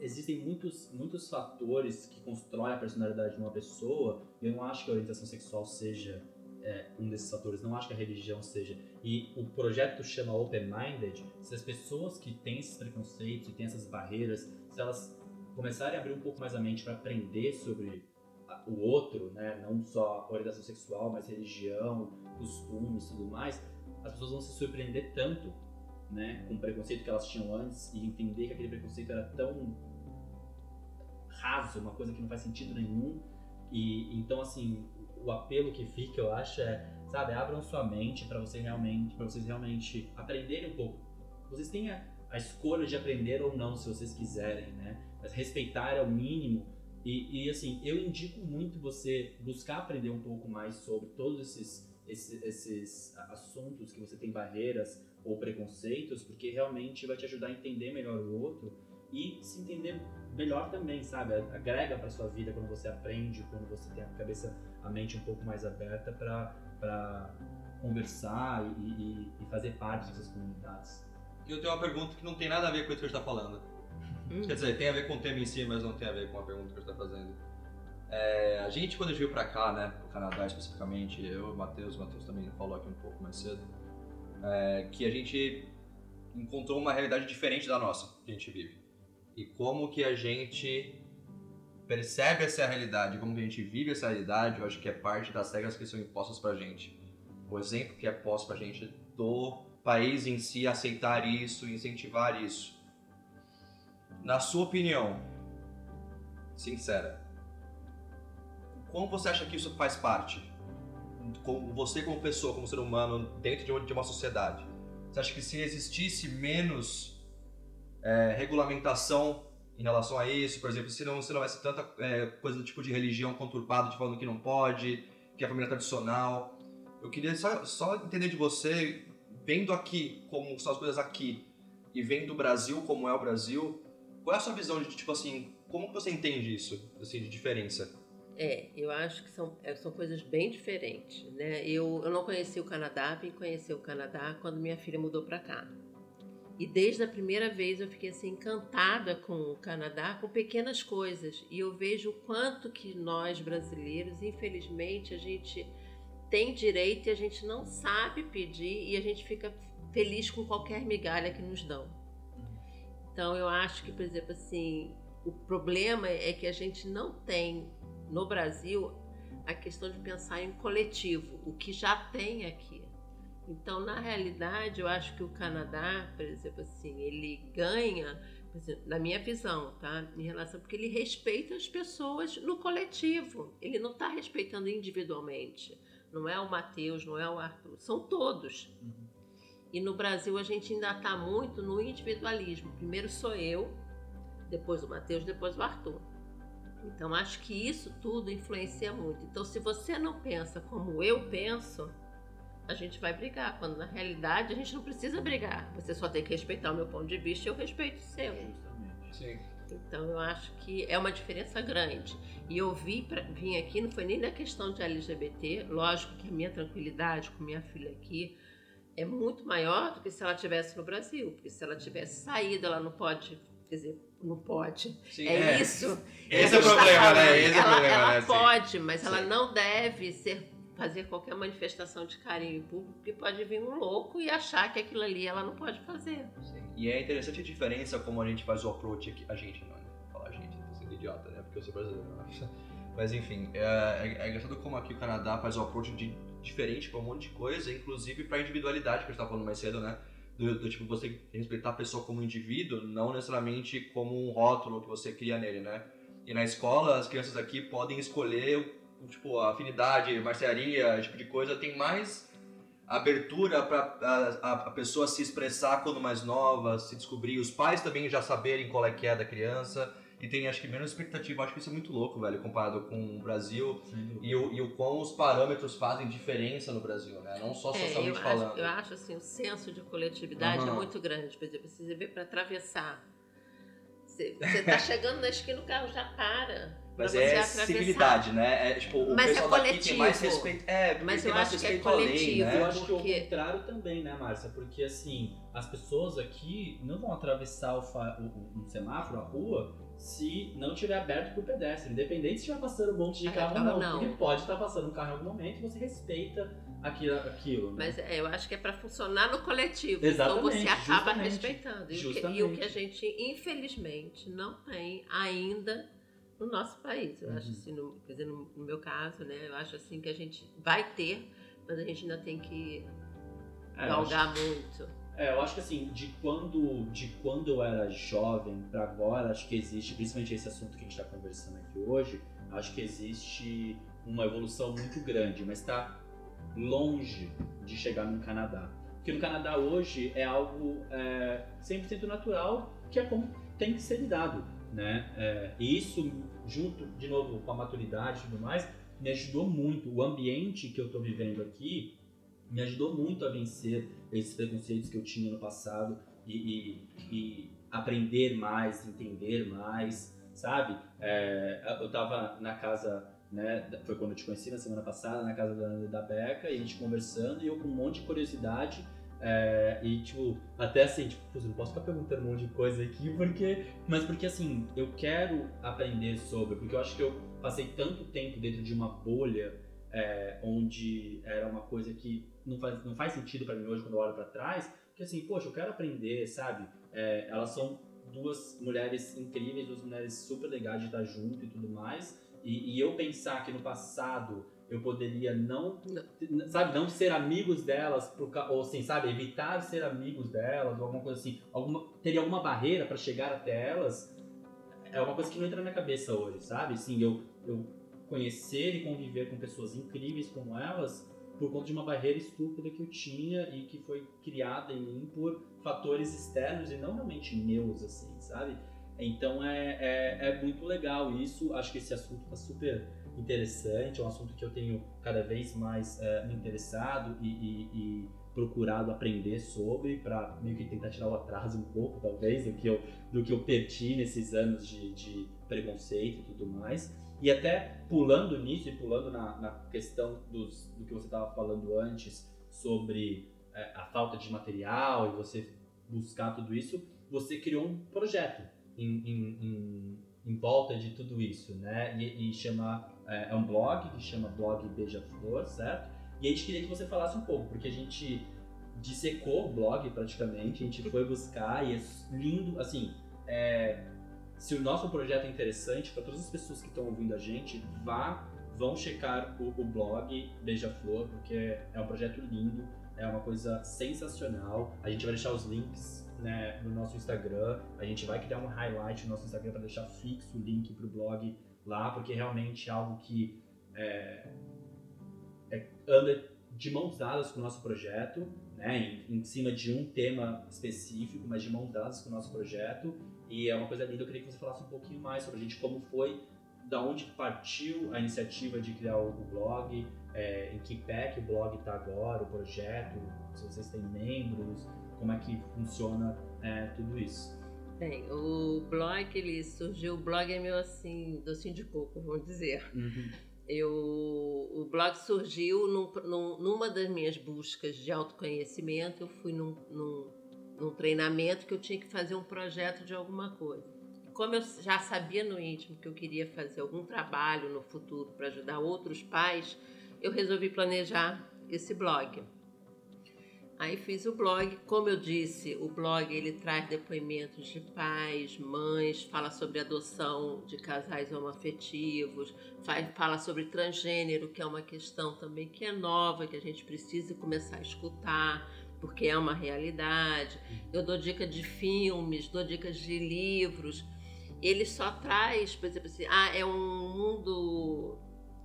existem muitos, muitos fatores que constroem a personalidade de uma pessoa e eu não acho que a orientação sexual seja é, um desses fatores, não acho que a religião seja. E o projeto chama Open Minded, se as pessoas que têm esses preconceitos e têm essas barreiras, se elas começarem a abrir um pouco mais a mente para aprender sobre o outro, né, não só orientação sexual, mas religião, costumes tudo mais, as pessoas vão se surpreender tanto né, com o preconceito que elas tinham antes e entender que aquele preconceito era tão raso, uma coisa que não faz sentido nenhum. E então assim, o apelo que fica, eu acho, é, sabe, abram sua mente para você realmente, para vocês realmente aprenderem um pouco. Vocês têm a, a escolha de aprender ou não, se vocês quiserem, né? Mas respeitar é o mínimo. E, e, assim, eu indico muito você buscar aprender um pouco mais sobre todos esses, esses, esses assuntos que você tem barreiras ou preconceitos, porque realmente vai te ajudar a entender melhor o outro e se entender melhor também, sabe? Agrega para sua vida quando você aprende, quando você tem a cabeça, a mente um pouco mais aberta para conversar e, e, e fazer parte dessas comunidades. E eu tenho uma pergunta que não tem nada a ver com isso que a gente tá falando. Hum. Quer dizer, tem a ver com o tema em si, mas não tem a ver com a pergunta que a gente tá fazendo. É, a gente, quando a gente veio pra cá, né, no Canadá especificamente, eu e o Matheus, o Matheus também falou aqui um pouco mais cedo, é, que a gente encontrou uma realidade diferente da nossa, que a gente vive. E como que a gente percebe essa realidade, como que a gente vive essa realidade, eu acho que é parte das regras que são impostas pra gente. O exemplo que é posto pra gente do país em si aceitar isso, incentivar isso. Na sua opinião, sincera, como você acha que isso faz parte? Você como pessoa, como ser humano, dentro de uma sociedade? Você acha que se existisse menos é, regulamentação em relação a isso, por exemplo, se não, se não houvesse tanta é, coisa do tipo de religião conturbada, de falando que não pode, que é a família tradicional, eu queria só, só entender de você, vendo aqui como são as coisas aqui, e vendo o Brasil como é o Brasil, qual é a sua visão de, tipo assim, como você entende isso, assim, de diferença? É, eu acho que são, é, são coisas bem diferentes, né? Eu, eu não conheci o Canadá, vim conhecer o Canadá quando minha filha mudou para cá. E desde a primeira vez eu fiquei assim encantada com o Canadá, com pequenas coisas. E eu vejo o quanto que nós brasileiros, infelizmente, a gente tem direito e a gente não sabe pedir e a gente fica feliz com qualquer migalha que nos dão. Então eu acho que, por exemplo, assim, o problema é que a gente não tem no Brasil a questão de pensar em coletivo, o que já tem aqui. Então, na realidade, eu acho que o Canadá, por exemplo, assim, ele ganha, exemplo, na minha visão, tá? Em relação, porque ele respeita as pessoas no coletivo. Ele não está respeitando individualmente. Não é o Matheus, não é o Arthur, são todos. Uhum. E no Brasil a gente ainda está muito no individualismo. Primeiro sou eu, depois o Matheus, depois o Arthur. Então acho que isso tudo influencia muito. Então se você não pensa como eu penso, a gente vai brigar. Quando na realidade a gente não precisa brigar. Você só tem que respeitar o meu ponto de vista e eu respeito o seu. Justamente. Sim. Então eu acho que é uma diferença grande. E eu vi pra, vim aqui, não foi nem na questão de LGBT, lógico que a minha tranquilidade com minha filha aqui é muito maior do que se ela tivesse no Brasil, porque se ela tivesse saído, ela não pode, quer dizer, não pode. Sim, é, é, isso. Esse é o problema, né? Esse ela, é o problema, ela né? pode, mas Sim. ela não deve ser fazer qualquer manifestação de carinho público, porque pode vir um louco e achar que aquilo ali ela não pode fazer. Sim. E é interessante a diferença como a gente faz o approach aqui, a gente não, né? Fala a gente, tô sendo idiota, né? Porque eu sou brasileiro. Mas enfim, é, é, é engraçado como aqui o Canadá faz o approach de, diferente para um monte de coisa, inclusive para individualidade, que gente estava falando mais cedo, né? Do, do, tipo, você respeitar a pessoa como indivíduo, não necessariamente como um rótulo que você cria nele, né? E na escola, as crianças aqui podem escolher, tipo, a afinidade, marcearia, esse tipo de coisa, tem mais abertura para a, a, pessoa se expressar quando mais nova, se descobrir, os pais também já saberem qual é que é da criança e tem acho que menos expectativa. Acho que isso é muito louco, velho, comparado com o Brasil e o, e o quão os parâmetros fazem diferença no Brasil, né? Não só socialmente é, eu falando. Acho, eu acho assim, o senso de coletividade uhum. é muito grande. Por exemplo, você vê para atravessar. Você, você tá chegando na esquina, o carro já para. Mas é civilidade, né? É, tipo, o mas pessoal é coletivo. daqui tem mais respeito. É, mas eu acho que é coletivo. né? Eu acho que porque... o contrário também, né, Márcia? Porque assim, as pessoas aqui não vão atravessar o, fa... o, o semáforo, a rua, se não tiver aberto para o pedestre. Independente se estiver passando um monte de ah, carro ou não, não. Ele pode estar passando um carro em algum momento e você respeita aquilo. aquilo né? Mas é, eu acho que é para funcionar no coletivo. Exatamente, então você acaba justamente, respeitando. E o, que, e o, que, a gente, infelizmente, não tem ainda no nosso país. Eu uhum. acho assim, no, quer dizer, no, no, meu caso, né? Eu acho assim que a gente vai ter, mas a gente ainda tem que é, galgar acho... muito. É, eu acho que assim, de quando, de quando eu era jovem para agora, acho que existe, principalmente esse assunto que a gente está conversando aqui hoje, acho que existe uma evolução muito grande, mas está longe de chegar no Canadá. Porque no Canadá hoje é algo é, 100% natural, que é como tem que ser lidado. Né? É, e isso, junto, de novo, com a maturidade e tudo mais, me ajudou muito. O ambiente que eu estou vivendo aqui me ajudou muito a vencer esses preconceitos que eu tinha no passado e, e, e aprender mais, entender mais, sabe? É, eu estava na casa, né, foi quando eu te conheci na semana passada, na casa da, da Beca, e a gente conversando, e eu com um monte de curiosidade, é, e tipo, até assim, tipo, não posso ficar perguntando um monte de coisa aqui, porque. Mas porque assim, eu quero aprender sobre, porque eu acho que eu passei tanto tempo dentro de uma bolha é, onde era uma coisa que não faz, não faz sentido para mim hoje quando eu olho para trás, que assim, poxa, eu quero aprender, sabe? É, elas são duas mulheres incríveis, duas mulheres super legais de estar junto e tudo mais, e, e eu pensar que no passado eu poderia não, não, sabe, não ser amigos delas, por, ou assim, sabe, evitar ser amigos delas, ou alguma coisa assim, alguma, teria alguma barreira para chegar até elas, é uma coisa que não entra na minha cabeça hoje, sabe? Sim, eu, eu conhecer e conviver com pessoas incríveis como elas por conta de uma barreira estúpida que eu tinha e que foi criada em mim por fatores externos e não realmente meus, assim, sabe? Então é, é, é muito legal isso. Acho que esse assunto está super interessante, é um assunto que eu tenho cada vez mais é, me interessado e, e, e, procurado aprender sobre para meio que tentar tirar o atraso um pouco, talvez, do que eu, do que eu perdi nesses anos de, de preconceito e tudo mais. E até pulando nisso e pulando na, na questão dos, do que você estava falando antes sobre é, a falta de material e você buscar tudo isso, você criou um projeto em, em, em, em volta de tudo isso, né? E, e chama, é, é, um blog que chama Blog Beija-Flor, certo? E a gente queria que você falasse um pouco, porque a gente dissecou o blog praticamente, a gente foi buscar e é lindo, assim, é, se o nosso projeto é interessante para todas as pessoas que estão ouvindo a gente, vá, vão checar o, o blog Beija-Flor, porque é um projeto lindo é uma coisa sensacional. A gente vai deixar os links né, no nosso Instagram. A gente vai criar um highlight no nosso Instagram para deixar fixo o link para o blog lá, porque realmente é algo que é, é, anda de mãos dadas com o nosso projeto, né, em, em, cima de um tema específico, mas de mãos dadas com o nosso projeto. E é uma coisa linda, eu queria que você falasse um pouquinho mais sobre a gente, como foi, da onde partiu a iniciativa de criar o, blog, é, em que pé que o blog está agora, o projeto, se vocês têm membros, como é que funciona é, tudo isso. Bem, o blog, ele surgiu, o blog é meu assim, docinho de coco, vamos dizer. Uhum. Eu, o blog surgiu num, num, numa das minhas buscas de autoconhecimento, eu fui num, num, num treinamento que eu tinha que fazer um projeto de alguma coisa. Como eu já sabia no íntimo que eu queria fazer algum trabalho no futuro para ajudar outros pais, eu resolvi planejar esse blog. Aí fiz o blog, como eu disse, o blog ele traz depoimentos de pais, mães, fala sobre adoção de casais homoafetivos, fala sobre transgênero, que é uma questão também que é nova, que a gente precisa começar a escutar, porque é uma realidade. Eu dou dicas de filmes, dou dicas de livros. Ele só traz, por exemplo, assim, ah, é um mundo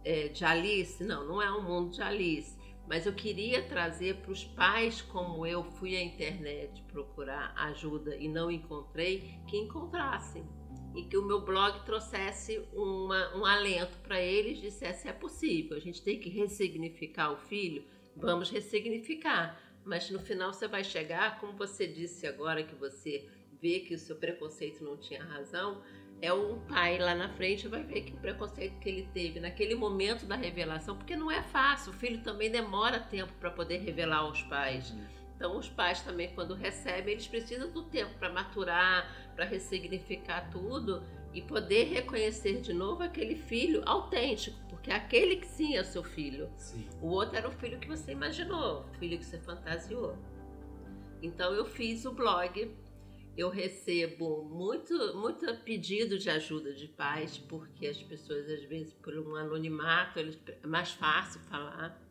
é, de Alice. Não, não é um mundo de Alice. Mas eu queria trazer para os pais, como eu fui à internet procurar ajuda e não encontrei, que encontrassem. E que o meu blog trouxesse uma, um alento para eles, dissesse: é possível, a gente tem que ressignificar o filho, vamos ressignificar. Mas no final você vai chegar, como você disse agora, que você vê que o seu preconceito não tinha razão, é um pai lá na frente vai ver que o preconceito que ele teve naquele momento da revelação, porque não é fácil, o filho também demora tempo para poder revelar aos pais. Então, os pais também, quando recebem, eles precisam do tempo para maturar, para ressignificar tudo e poder reconhecer de novo aquele filho autêntico, porque aquele que sim é seu filho. Sim. O outro era o filho que você imaginou, o filho que você fantasiou. Então, eu fiz o blog eu recebo muito, muito pedido de ajuda de pais, porque as pessoas, às vezes, por um anonimato, eles, é mais fácil falar,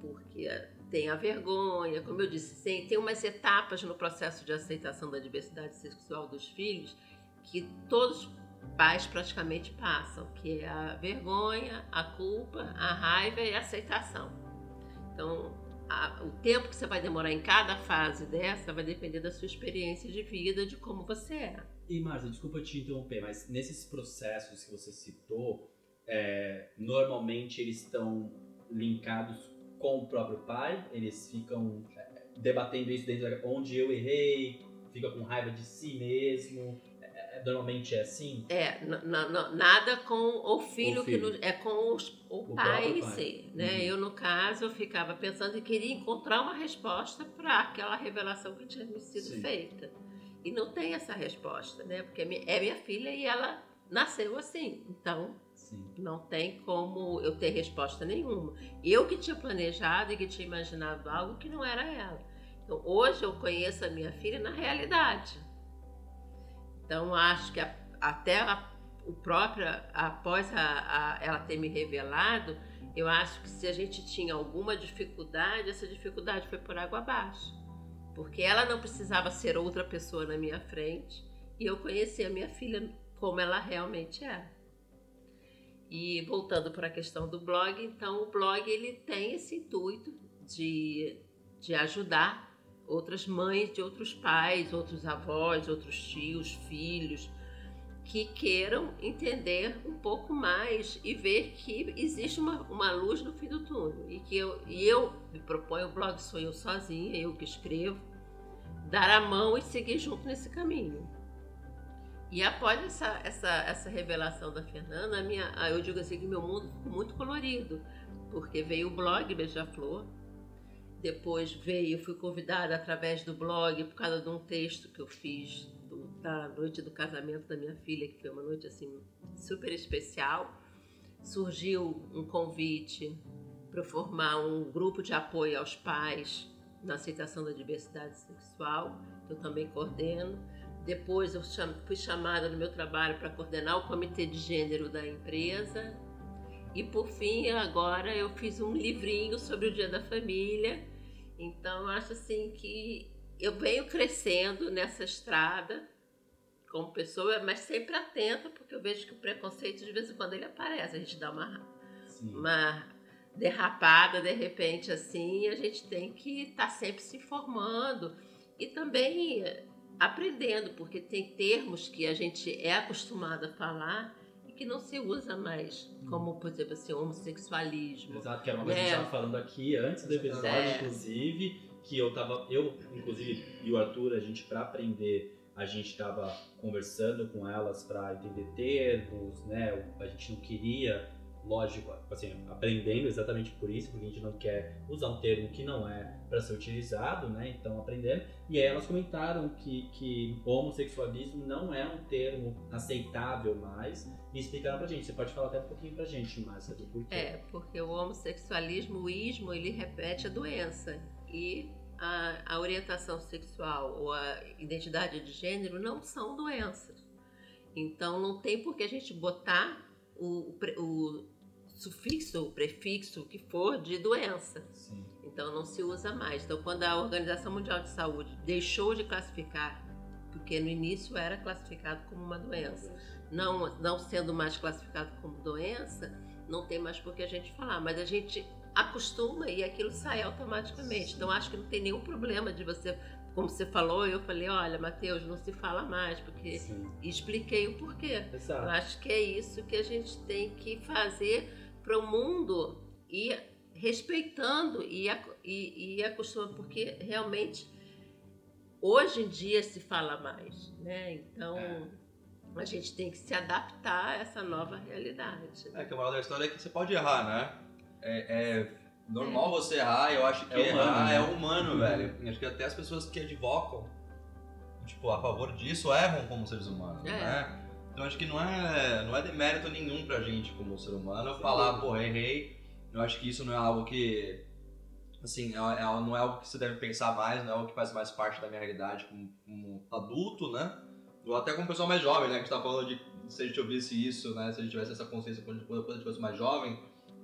porque tem a vergonha, como eu disse, tem, tem umas etapas no processo de aceitação da diversidade sexual dos filhos que todos os pais praticamente passam, que é a vergonha, a culpa, a raiva e a aceitação. Então, a, o tempo que você vai demorar em cada fase dessa vai depender da sua experiência de vida, de como você é. E Marcia, desculpa te interromper, mas nesses processos que você citou, é, normalmente eles estão linkados com o próprio pai, eles ficam é, debatendo isso dentro de onde eu errei, fica com raiva de si mesmo normalmente é assim? É, nada com o filho, o filho. que é com os, o, o pai si. Né? Uhum. Eu, no caso, eu ficava pensando e queria encontrar uma resposta para aquela revelação que tinha me sido Sim. feita. E não tem essa resposta, né? Porque é minha filha e ela nasceu assim. Então, Sim. não tem como eu ter resposta nenhuma. Eu que tinha planejado e que tinha imaginado algo que não era ela. Então, hoje eu conheço a minha filha na realidade. Então, acho que a, até a, o próprio, após a, ela ter me revelado, eu acho que se a gente tinha alguma dificuldade, essa dificuldade foi por água abaixo. Porque ela não precisava ser outra pessoa na minha frente e eu conheci a minha filha como ela realmente é. E voltando para a questão do blog, então o blog ele tem esse intuito de, de ajudar outras mães de outros pais, outros avós, outros tios, filhos, que queiram entender um pouco mais e ver que existe uma, uma luz no fim do túnel. E que eu, e eu me proponho, o blog sou eu sozinha, eu que escrevo, dar a mão e seguir junto nesse caminho. E após essa, essa, essa revelação da Fernanda, minha, eu digo assim que meu mundo ficou muito colorido, porque veio o blog Beija-Flor, depois veio, fui convidada através do blog por causa de um texto que eu fiz do, da noite do casamento da minha filha, que foi uma noite assim super especial. Surgiu um convite para formar um grupo de apoio aos pais na aceitação da diversidade sexual, que eu também coordeno. Depois eu fui chamada no meu trabalho para coordenar o comitê de gênero da empresa. E por fim, agora eu fiz um livrinho sobre o Dia da Família, Então, acho assim que eu venho crescendo nessa estrada como pessoa, mas sempre atenta, porque eu vejo que o preconceito de vez em quando ele aparece, a gente dá uma, uma derrapada de repente assim, a gente tem que estar tá sempre se informando e também aprendendo, porque tem termos que a gente é acostumado a falar e que não se usa mais, como, por exemplo, assim, homossexualismo. Exato, que era uma coisa que a gente estava falando aqui antes do episódio, é. inclusive, que eu tava, eu, inclusive, e o Arthur, a gente, para aprender, a gente estava conversando com elas para entender termos, né? A gente não queria lógico, assim, aprendendo exatamente por isso, porque a gente não quer usar um termo que não é para ser utilizado, né? Então, aprendendo. E aí elas comentaram que, que homossexualismo não é um termo aceitável mais e explicaram pra gente. Você pode falar até um pouquinho pra gente, Márcia, do porquê. É, porque o homossexualismo, o ismo, ele repete a doença. E a, a orientação sexual ou a identidade de gênero não são doenças. Então, não tem por que a gente botar o, o sufixo ou prefixo, o que for, de doença. Sim. Então não se usa mais. Então quando a Organização Mundial de Saúde deixou de classificar, porque no início era classificado como uma doença, não, não sendo mais classificado como doença, não tem mais por que a gente falar, mas a gente acostuma e aquilo sai automaticamente. Então acho que não tem nenhum problema de você, como você falou, eu falei, olha, Matheus, não se fala mais, porque Sim. expliquei o porquê. Exato. Eu acho que é isso que a gente tem que fazer para o mundo e respeitando e, e, e acostumando, porque realmente hoje em dia se fala mais, né? Então é. a gente tem que se adaptar a essa nova realidade. É que a moral da história é que você pode errar, né? É, é normal é. você errar, eu acho que é humano, errar né? é humano, uhum. velho. Acho que até as pessoas que advocam, tipo, a favor disso, erram como seres humanos, é. né? Então acho que não é, não é demérito nenhum pra gente como ser humano Sim. falar, pô, errei. Eu acho que isso não é algo que. Assim, é, é, não é algo que você deve pensar mais, não é algo que faz mais parte da minha realidade como, como adulto, né? Ou até como pessoa mais jovem, né? Que a gente tá falando de se a gente ouvisse isso, né? Se a gente tivesse essa consciência quando, quando a gente fosse mais jovem.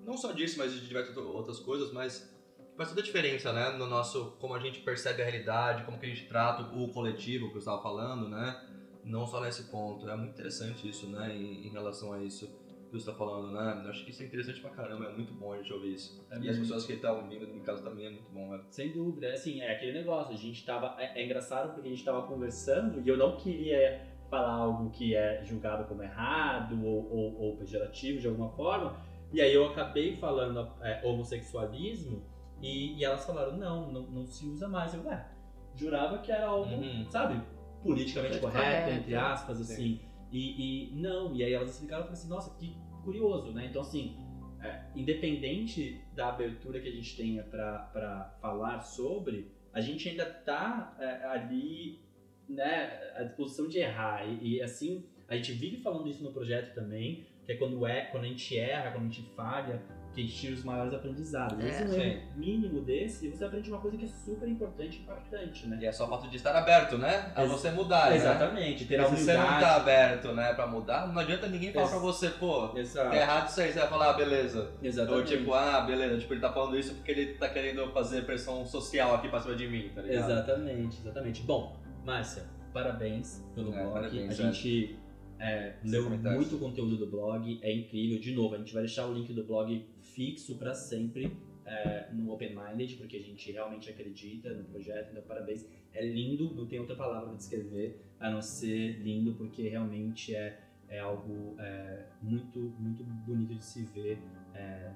Não só disso, mas de diversas outras coisas, mas faz toda a diferença, né? No nosso, como a gente percebe a realidade, como que a gente trata o coletivo que eu estava falando, né? não só nesse ponto. É muito interessante isso, né, em, em relação a isso que você está falando, né? Eu acho que isso é interessante pra caramba, é muito bom a gente ouvir isso. É e as pessoas que estão ouvindo, no caso, também é muito bom, né? Sem dúvida, é assim, é aquele negócio, a gente tava... É, é engraçado porque a gente tava conversando e eu não queria falar algo que é julgado como errado ou, ou, ou pejorativo de alguma forma, e aí eu acabei falando é, homossexualismo e, e, elas falaram, não, não, não se usa mais. Eu, ué, jurava que era algo, uhum. sabe, politicamente correta, entre aspas, Sim. assim. E, e, não, e aí elas explicaram e falaram assim, nossa, que curioso, né? Então, assim, é, independente da abertura que a gente tenha para falar sobre, a gente ainda tá é, ali, né, à disposição de errar. E, e, assim, a gente vive falando isso no projeto também, que é quando, é, quando a gente erra, quando a gente falha, que a gente tira os maiores aprendizados. É, Esse erro mínimo desse, você aprende uma coisa que é super importante e impactante, né? E é só o fato de estar aberto, né? A Ex você mudar, né? Exatamente, né? ter a humildade. Se você não tá aberto, né, pra mudar, não adianta ninguém falar Ex pra você, pô, Exato. tá errado isso aí, você vai falar, ah, beleza. Exatamente. Ou tipo, ah, beleza, tipo, ele tá falando isso porque ele tá querendo fazer pressão social aqui pra cima de mim, tá ligado? Exatamente, exatamente. Bom, Márcia, parabéns pelo é, blog. Parabéns, a gente é, leu muito conteúdo do blog, é incrível. De novo, a gente vai deixar o link do blog fixo para sempre é, no Open Minded, porque a gente realmente acredita no projeto, então parabéns. É lindo, não tem outra palavra para descrever a não ser lindo, porque realmente é, é algo é, muito, muito bonito de se ver. É,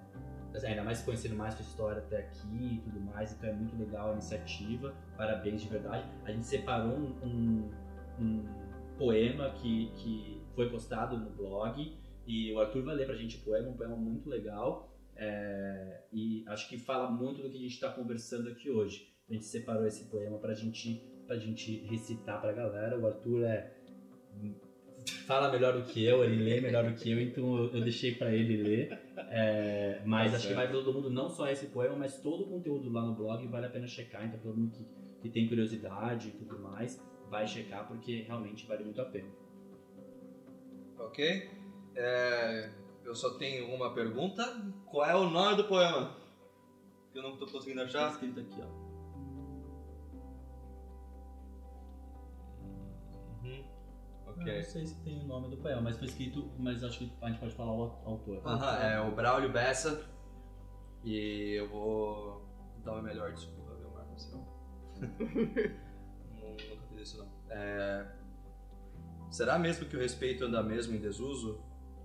ainda mais conhecendo mais sua história até aqui e tudo mais, então é muito legal a iniciativa, parabéns de verdade. A gente separou um, um, um poema que, que foi postado no blog e o Arthur vai ler pra gente o poema, um poema muito legal. É, e acho que fala muito do que a gente está conversando aqui hoje. A gente separou esse poema para gente, a gente recitar para a galera. O Arthur é fala melhor do que eu, ele lê melhor do que eu, então eu, eu deixei para ele ler. É, mas tá acho que vai para todo mundo, não só esse poema, mas todo o conteúdo lá no blog vale a pena checar. Então, todo mundo que, que tem curiosidade e tudo mais, vai checar porque realmente vale muito a pena ok? É, eu só tenho uma pergunta. Qual é o nome do poema? Que eu não estou conseguindo tá achar. Tá escrito aqui, ó. Uhum. Okay. Eu não sei se tem o nome do poema, mas foi escrito, mas acho que a gente pode falar o autor. Aham, é o Braulio Bessa. E eu vou dar uma melhor desculpa, Vilmar, você não. Nunca fiz isso não. É, Será mesmo que o respeito anda mesmo em desuso?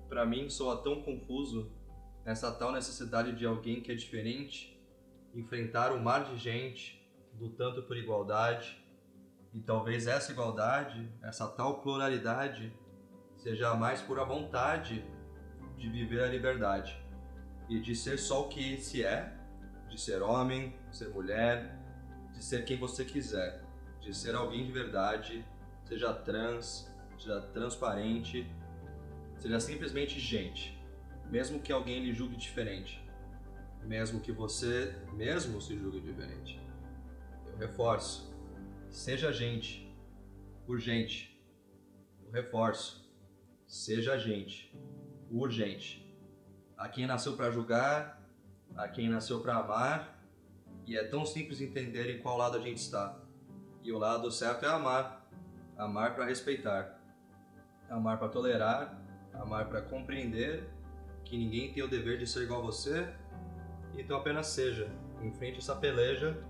Pra mim soa tão confuso essa tal necessidade de alguém que é diferente, enfrentar um mar de gente, lutando por igualdade, e talvez essa igualdade, essa tal pluralidade, seja a mais pura vontade de viver a liberdade. E de ser só o que se é, de ser homem, ser mulher, de ser quem você quiser, de ser alguém de verdade, seja trans, seja transparente, seja simplesmente gente, mesmo que alguém lhe julgue diferente, mesmo que você mesmo se julgue diferente. Eu reforço, seja gente, urgente. Eu reforço, seja gente, urgente. A quem nasceu para julgar, a quem nasceu para amar, e é tão simples entender em qual lado a gente está. E o lado certo é amar, amar para respeitar, amar para tolerar, amar para compreender que ninguém tem o dever de ser igual a você, então apenas seja, enfrente essa peleja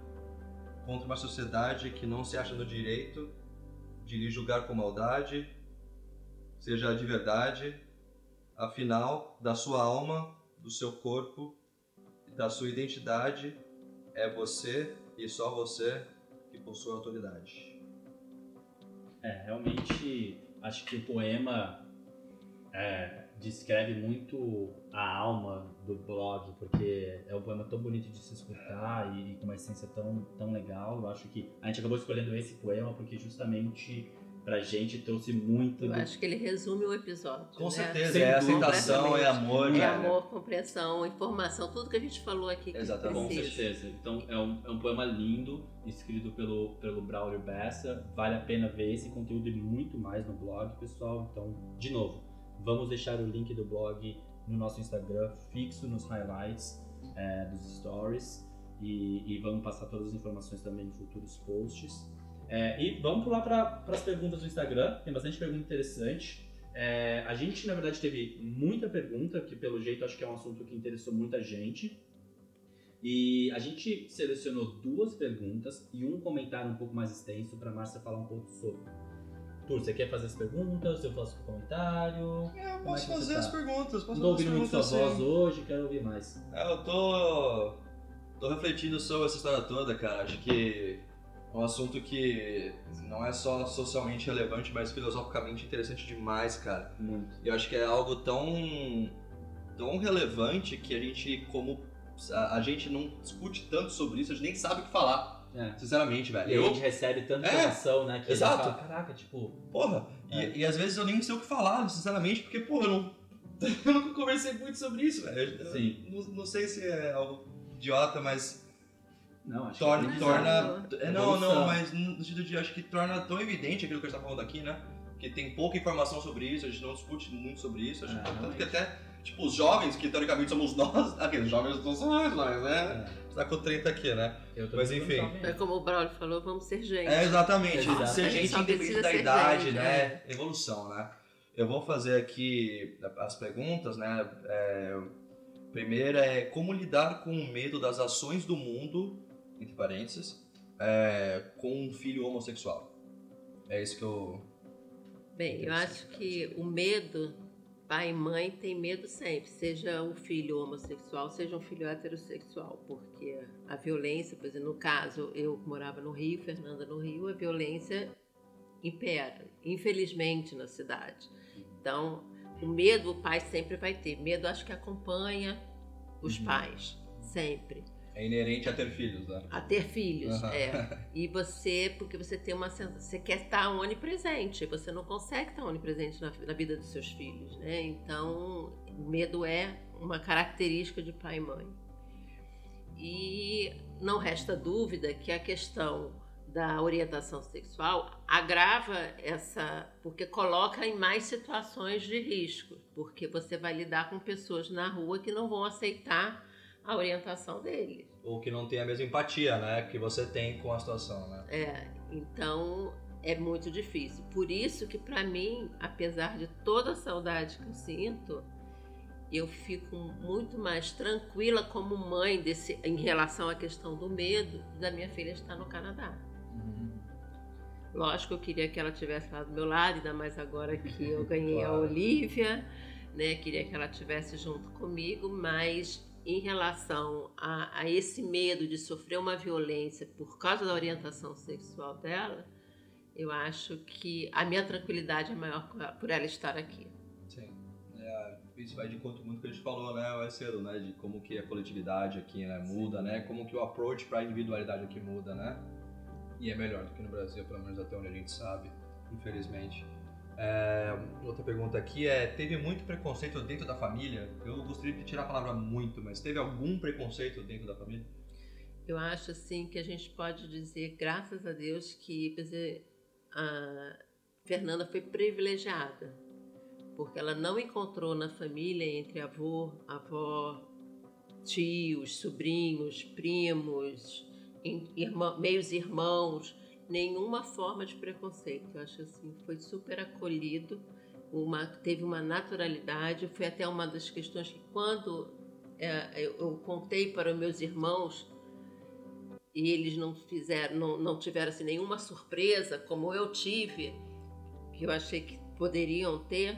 contra uma sociedade que não se acha no direito de lhe julgar com maldade, seja de verdade, afinal, da sua alma, do seu corpo, da sua identidade, é você e só você que possui autoridade. É, realmente acho que o poema é, descreve muito a alma do blog, porque é um poema tão bonito de se escutar e, e com uma essência tão, tão legal. Eu acho que a gente acabou escolhendo esse poema porque justamente pra gente trouxe muito Eu do- acho que ele resume o episódio. Com né? certeza, Sem é aceitação, é amor, É né? amor, compreensão, informação, tudo que a gente falou aqui Exatamente. Com certeza. Então é um, é um poema lindo, escrito pelo, pelo Braulio Bessa. Vale a pena ver esse conteúdo e muito mais no blog, pessoal. Então, de novo, vamos deixar o link do blog no nosso Instagram, fixo nos highlights é, dos stories. E, e vamos passar todas as informações também em futuros posts. É, e vamos pular para as perguntas do Instagram, tem bastante pergunta interessante. É, a gente, na verdade, teve muita pergunta, que pelo jeito acho que é um assunto que interessou muita gente. E a gente selecionou duas perguntas e um comentário um pouco mais extenso para a Márcia falar um pouco sobre. Tur, você quer fazer as perguntas? Eu faço o comentário? É, eu é posso que você fazer tá? as perguntas, posso Não ouvindo muito sua perguntas voz hoje, quero ouvir mais. É, eu tô. tô refletindo sobre essa história toda, cara. Acho que é um assunto que não é só socialmente relevante, mas filosoficamente interessante demais, cara. Muito. E eu acho que é algo tão. tão relevante que a gente, como. A, a gente não discute tanto sobre isso, a gente nem sabe o que falar. É. Sinceramente, velho. E aí a Eu, gente recebe tanta É, informação, né? Que exato. fala, Caraca, tipo. porra, É. e, e às vezes eu nem sei o que falar, sinceramente, porque, porra, eu não. Eu nunca conversei muito sobre isso, velho. Eu- Sim. Não, não sei se é algo idiota, mas Não, acho torna. que é torna Evolução. é, não, não, mas no sentido de acho que torna tão evidente aquilo que a gente tá falando aqui, né? Que tem pouca informação sobre isso, a gente não discute muito sobre isso. Acho É, que, tanto que até, tipo, os jovens, que teoricamente somos nós, aqueles jovens não somos nós, né? É, Tá com 30 aqui, né? eu tô Mas enfim. jovem. É como o Braulio falou, vamos ser gente. É, exatamente. Exato. Ser A gente independente precisa da ser idade, gente, né? é. Evolução, né? Eu vou fazer aqui as perguntas, né? É, primeira é como lidar com o medo das ações do mundo, entre parênteses, é, com um filho homossexual. É isso que eu. Bem, eu acho que o medo, pai e mãe tem medo sempre, seja um filho homossexual, seja um filho heterossexual, porque a violência, por exemplo, no caso, eu morava no Rio, Fernanda no Rio, a violência impera, infelizmente, na cidade. Então, o medo o pai sempre vai ter. Medo acho que acompanha os Uhum. pais, sempre. É inerente a ter filhos, né? A ter filhos, Aham. é. E você, porque você tem uma sensação, você quer estar onipresente, você não consegue estar onipresente na, na vida dos seus filhos, né? Então, o medo é uma característica de pai e mãe. E não resta dúvida que a questão da orientação sexual agrava essa, porque coloca em mais situações de risco, porque você vai lidar com pessoas na rua que não vão aceitar a orientação deles. Ou que não tem a mesma empatia, né? Que você tem com a situação, né? É, então é muito difícil. Por isso que para mim, apesar de toda a saudade que eu sinto, eu fico muito mais tranquila como mãe desse, em relação à questão do medo da minha filha estar no Canadá. Uhum. Lógico, eu queria que ela tivesse lá do meu lado, ainda mais agora que eu ganhei claro. a Olivia, né? Queria que ela tivesse junto comigo, mas em relação a, a esse medo de sofrer uma violência por causa da orientação sexual dela, eu acho que a minha tranquilidade é maior por ela estar aqui. Sim. É, isso vai de conta muito que a gente falou, né, mais cedo, né, de como que a coletividade aqui, né, muda, Sim. né, como que o approach para a individualidade aqui muda, né, e é melhor do que no Brasil, pelo menos até onde a gente sabe, infelizmente. É, outra pergunta aqui é: teve muito preconceito dentro da família? Eu gostaria de tirar a palavra muito, mas teve algum preconceito dentro da família? Eu acho assim que a gente pode dizer, graças a Deus, que dizer, a Fernanda foi privilegiada, porque ela não encontrou na família entre avô, avó, tios, sobrinhos, primos, meios irmãos, nenhuma forma de preconceito. Eu acho assim, foi super acolhido, uma, teve uma naturalidade. Foi até uma das questões que quando é, eu, eu contei para meus irmãos e eles não fizeram, não, não tiveram assim, nenhuma surpresa, como eu tive, que eu achei que poderiam ter,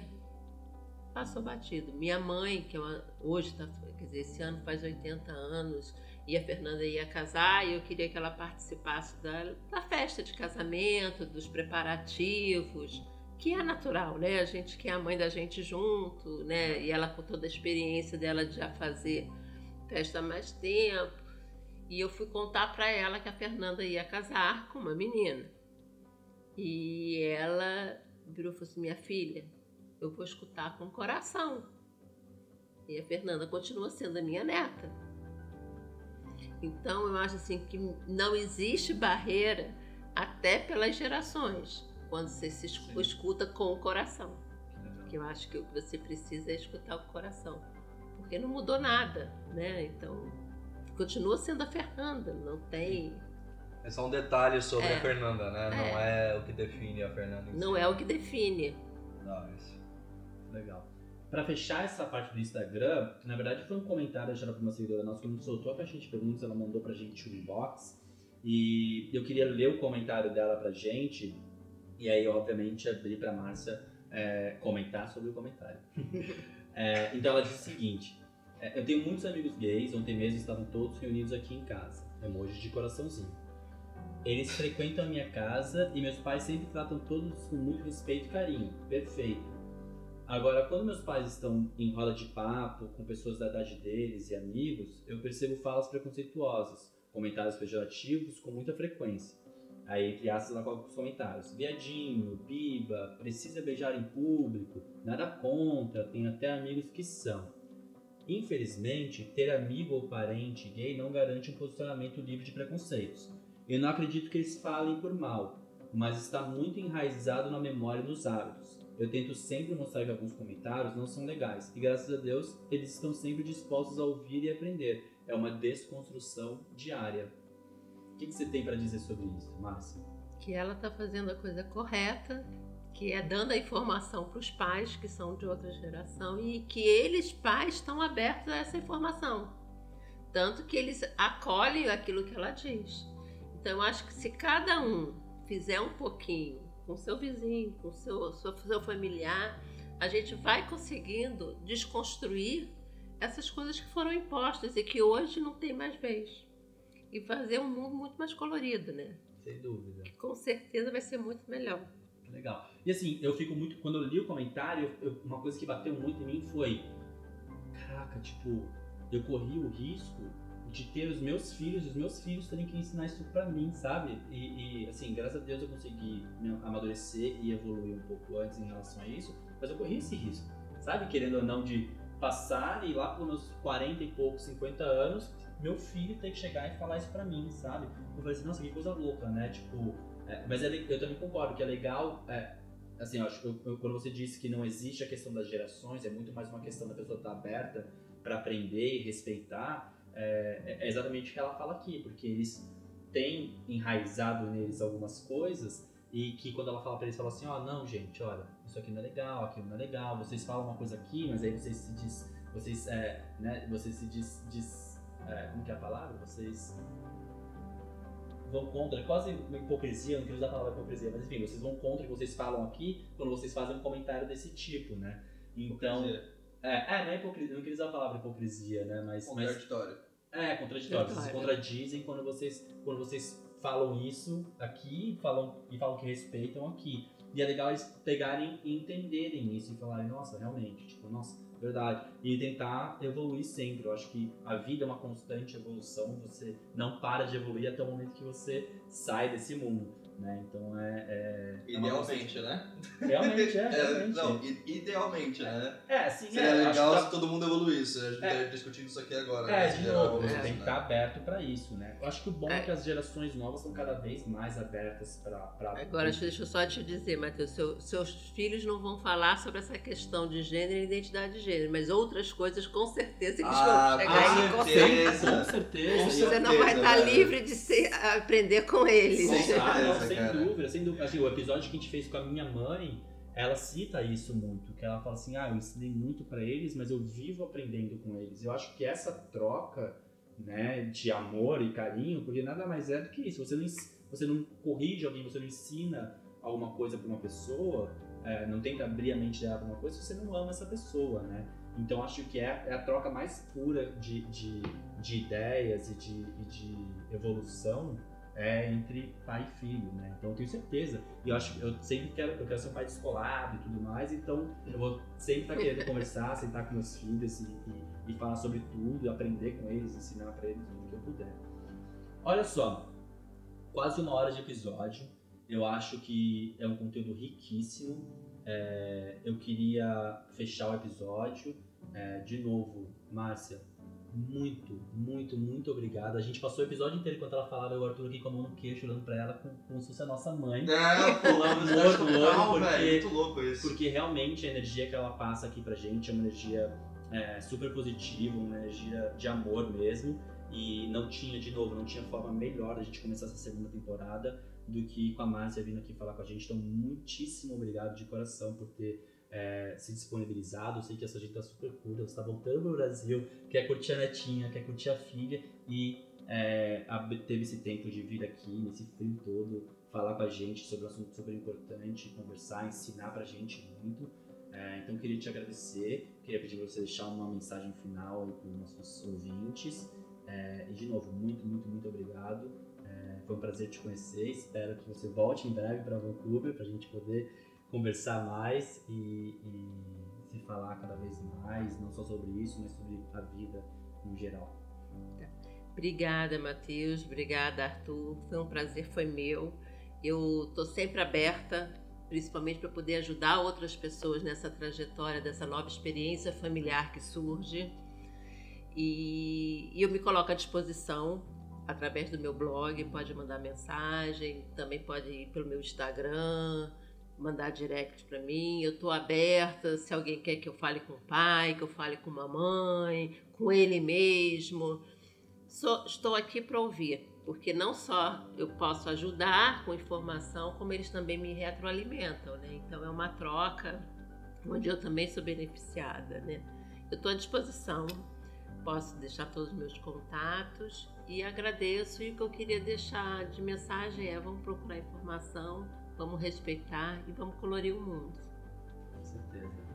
passou batido. Minha mãe, que é uma, hoje está, quer dizer, esse ano faz 80 anos, e a Fernanda ia casar, e eu queria que ela participasse da, da festa de casamento, dos preparativos, que é natural, né? A gente quer a mãe da gente junto, né? E ela com toda a experiência dela de já fazer festa há mais tempo. E eu fui contar para ela que a Fernanda ia casar com uma menina. E ela virou e falou assim: Minha filha, eu vou escutar com o coração. E a Fernanda continua sendo a minha neta. Então eu acho assim que não existe barreira até pelas gerações quando você se escuta com o coração. Que eu acho que o que você precisa é escutar o coração, porque não mudou nada, né? Então continua sendo a Fernanda, não tem. É só um detalhe sobre é. a Fernanda, né? É. Não é o que define a Fernanda. Não si. é o que define. Nice. Legal. Para fechar essa parte do Instagram, na verdade foi um comentário deixado por uma seguidora nossa, quando soltou a caixinha de perguntas, ela mandou pra gente um inbox. E eu queria ler o comentário dela pra gente, e aí, obviamente, abri pra Márcia é, comentar sobre o comentário. é, então ela disse o seguinte: é, eu tenho muitos amigos gays, ontem mesmo estavam todos reunidos aqui em casa. Emoji de coraçãozinho. Eles frequentam a minha casa e meus pais sempre tratam todos com muito respeito e carinho. Perfeito. Agora, quando meus pais estão em roda de papo com pessoas da idade deles e amigos, eu percebo falas preconceituosas, comentários pejorativos com muita frequência. Aí, entre aspas, ela coloca os comentários. Viadinho, biba, precisa beijar em público, nada contra, tem até amigos que são. Infelizmente, ter amigo ou parente gay não garante um posicionamento livre de preconceitos. Eu não acredito que eles falem por mal, mas está muito enraizado na memória e nos hábitos. Eu tento sempre mostrar que alguns comentários não são legais, e graças a Deus eles estão sempre dispostos a ouvir e aprender. É uma desconstrução diária. O que, você tem para dizer sobre isso, Márcia? Que ela está fazendo a coisa correta, que é dando a informação para os pais que são de outra geração e que eles, pais, estão abertos a essa informação. Tanto que eles acolhem aquilo que ela diz. Então, eu acho que se cada um fizer um pouquinho com seu vizinho, com seu, seu, seu familiar, a gente vai conseguindo desconstruir essas coisas que foram impostas e que hoje não tem mais vez. E fazer um mundo muito mais colorido, né? Sem dúvida. Que com certeza vai ser muito melhor. Legal. E assim, eu fico muito. Quando eu li o comentário, eu, uma coisa que bateu muito em mim foi: caraca, tipo, eu corri o risco de ter os meus filhos, os meus filhos terem que ensinar isso pra mim, sabe? E, e, assim, graças a Deus eu consegui amadurecer e evoluir um pouco antes em relação a isso, mas eu corri esse risco, sabe? Querendo ou não, de passar e lá por meus 40 e poucos, 50 anos, meu filho ter que chegar e falar isso pra mim, sabe? Eu falei assim, nossa, que coisa louca, né? Tipo, é, mas é, eu também concordo que é legal. É, assim, eu acho que quando você disse que não existe a questão das gerações, é muito mais uma questão da pessoa estar aberta para aprender e respeitar. É, é, exatamente o que ela fala aqui, porque eles têm enraizado neles algumas coisas e que quando ela fala pra eles, fala assim, ó, oh, não, gente, olha, isso aqui não é legal, aquilo não é legal, vocês falam uma coisa aqui, mas aí vocês se diz, vocês, é, né, vocês se diz, diz é, como que é a palavra? Vocês vão contra, é quase uma hipocrisia, não quero usar a palavra hipocrisia, mas enfim, vocês vão contra o que vocês falam aqui quando vocês fazem um comentário desse tipo, né? Então, é, é, não é hipocrisia, não queria usar a palavra hipocrisia, né, mas... Contraditório. Mas, é, contraditório, vocês se contradizem quando vocês, quando vocês falam isso aqui falam, e falam que respeitam aqui. E é legal eles pegarem e entenderem isso e falarem, nossa, realmente, tipo, nossa, verdade. E tentar evoluir sempre. Eu acho que a vida é uma constante evolução, você não para de evoluir até o momento que você sai desse mundo. Né? Então é. é, é idealmente, é né? Realmente, é. Realmente. não, idealmente, né? É, sim, Seria é. legal se todo mundo evoluísse. A gente é. tá discutindo isso aqui agora. É, né? de novo, você tem que estar aberto para isso, né? Eu acho que o bom é, que as gerações novas estão cada vez mais abertas para. Agora, deixa eu só te dizer, Matheus, seu, seus filhos não vão falar sobre essa questão de gênero e identidade de gênero, mas outras coisas com certeza eles ah, vão chegar com e certeza, com certeza. Você não vai estar livre de ser, aprender com eles. Com certeza, sem cara. dúvida, sem dúvida. Assim, o episódio que a gente fez com a minha mãe, ela cita isso muito, que ela fala assim, ah, eu ensinei muito para eles, mas eu vivo aprendendo com eles. Eu acho que essa troca, né, de amor e carinho, porque nada mais é do que isso. Você não, você não corrige alguém, você não ensina alguma coisa para uma pessoa, é, não tenta abrir a mente dela para uma coisa, você não ama essa pessoa, né? Então acho que é, é a troca mais pura de, de, de ideias e de, e de evolução é entre pai e filho, né? Então eu tenho certeza. E eu acho eu sempre quero, eu quero ser um pai descolado e tudo mais, então eu vou sempre estar querendo conversar, sentar com meus filhos e, e, e, falar sobre tudo, aprender com eles, ensinar para eles tudo que eu puder. Olha só, quase uma hora de episódio. Eu acho que é um conteúdo riquíssimo. É, eu queria fechar o episódio. É, de novo, Márcia, muito, muito, muito obrigado. A gente passou o episódio inteiro enquanto ela falava, o Arthur aqui com a mão no queixo, olhando pra ela como, como se fosse a nossa mãe. É, pulando muito louco, porque, muito louco isso. Porque realmente a energia que ela passa aqui pra gente é uma energia é, super positiva, uma energia de amor mesmo. E não tinha, de novo, não tinha forma melhor da gente começar essa segunda temporada do que com a Márcia vindo aqui falar com a gente. Então, muitíssimo obrigado de coração por ter é, se disponibilizado. Eu sei que essa gente tá super curta, você tá voltando pro Brasil, quer curtir a netinha, quer curtir a filha e é, teve esse tempo de vir aqui, nesse frio todo, falar com a gente sobre um assunto super importante, conversar, ensinar pra gente muito. É, então queria te agradecer, queria pedir para você deixar uma mensagem final para os nossos ouvintes. É, e de novo, muito, muito, muito obrigado. É, foi um prazer te conhecer. Espero que você volte em breve para Vancouver para a gente poder conversar mais e, e, se falar cada vez mais, não só sobre isso, mas sobre a vida no geral. Obrigada, Matheus. Obrigada, Arthur. Foi um prazer, foi meu. Eu estou sempre aberta, principalmente para poder ajudar outras pessoas nessa trajetória dessa nova experiência familiar que surge. E, e eu me coloco à disposição através do meu blog, pode mandar mensagem, também pode ir pelo meu Instagram, mandar direct para mim. Eu estou aberta se alguém quer que eu fale com o pai, que eu fale com a mamãe, com ele mesmo. Sou, estou aqui para ouvir, porque não só eu posso ajudar com informação, como eles também me retroalimentam, né? Então é uma troca onde eu também sou beneficiada, né? Eu estou à disposição, posso deixar todos os meus contatos e agradeço. E o que eu queria deixar de mensagem é: vamos procurar informação, vamos respeitar e vamos colorir o mundo. Com certeza.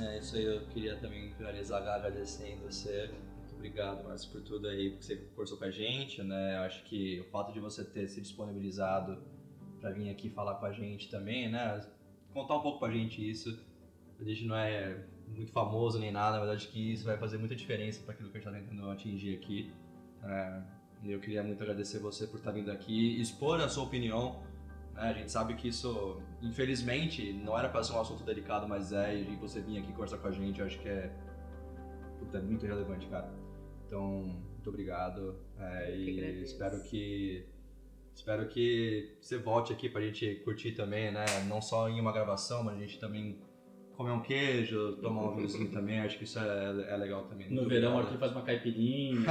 É, isso aí eu queria também finalizar agradecendo você. Muito obrigado, Márcio, por tudo aí que você conversou com a gente, né? Acho que o fato de você ter se disponibilizado para vir aqui falar com a gente também, né? Contar um pouco pra gente isso. A gente não é muito famoso nem nada, na verdade que isso vai fazer muita diferença para aquilo que a gente está tentando atingir aqui. É, eu queria muito agradecer você por estar vindo aqui, expor a sua opinião? A gente sabe que isso, infelizmente, não era para ser um assunto delicado, mas é, e você vir aqui conversar com a gente, eu acho que é, puta, é muito relevante, cara. Então, muito obrigado é, e espero que espero que você volte aqui pra gente curtir também, né? Não só em uma gravação, mas a gente também comer um queijo, tomar um vinhozinho também, acho que isso é, é legal também. No verão, o. Arthur faz uma caipirinha.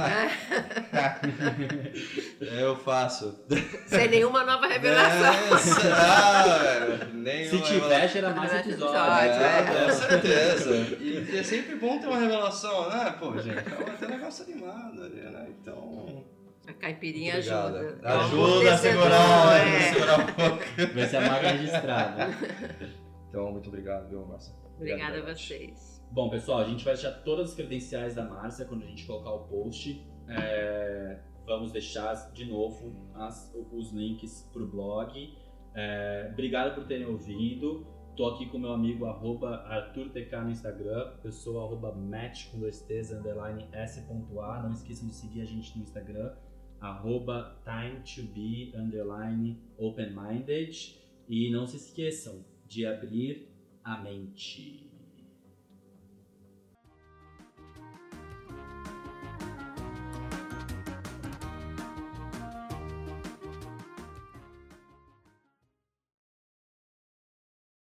Eu faço. Sem nenhuma nova revelação. É, ah, velho, nenhuma Se tivesse, era mais episódio. É, é. com certeza. E é sempre bom ter uma revelação, né? Pô, gente, é até um negócio animado ali, né? Então. A caipirinha Obrigado. ajuda. Ajuda a segurar, é. a segurar um pouco. Vai ser a marca registrada. Então, muito obrigado, viu, Márcia? Obrigada a vocês. Bom, pessoal, a gente vai deixar todas as credenciais da Márcia quando a gente colocar o post. É, vamos deixar de novo as- os links pro blog. É, obrigado por terem ouvido. Tô aqui com meu amigo arroba ArthurTK no Instagram. Eu sou arroba match com dois T's, underline S.A. Não esqueçam de seguir a gente no Instagram. Arroba time to be, underline open-minded. E não se esqueçam de abrir a mente.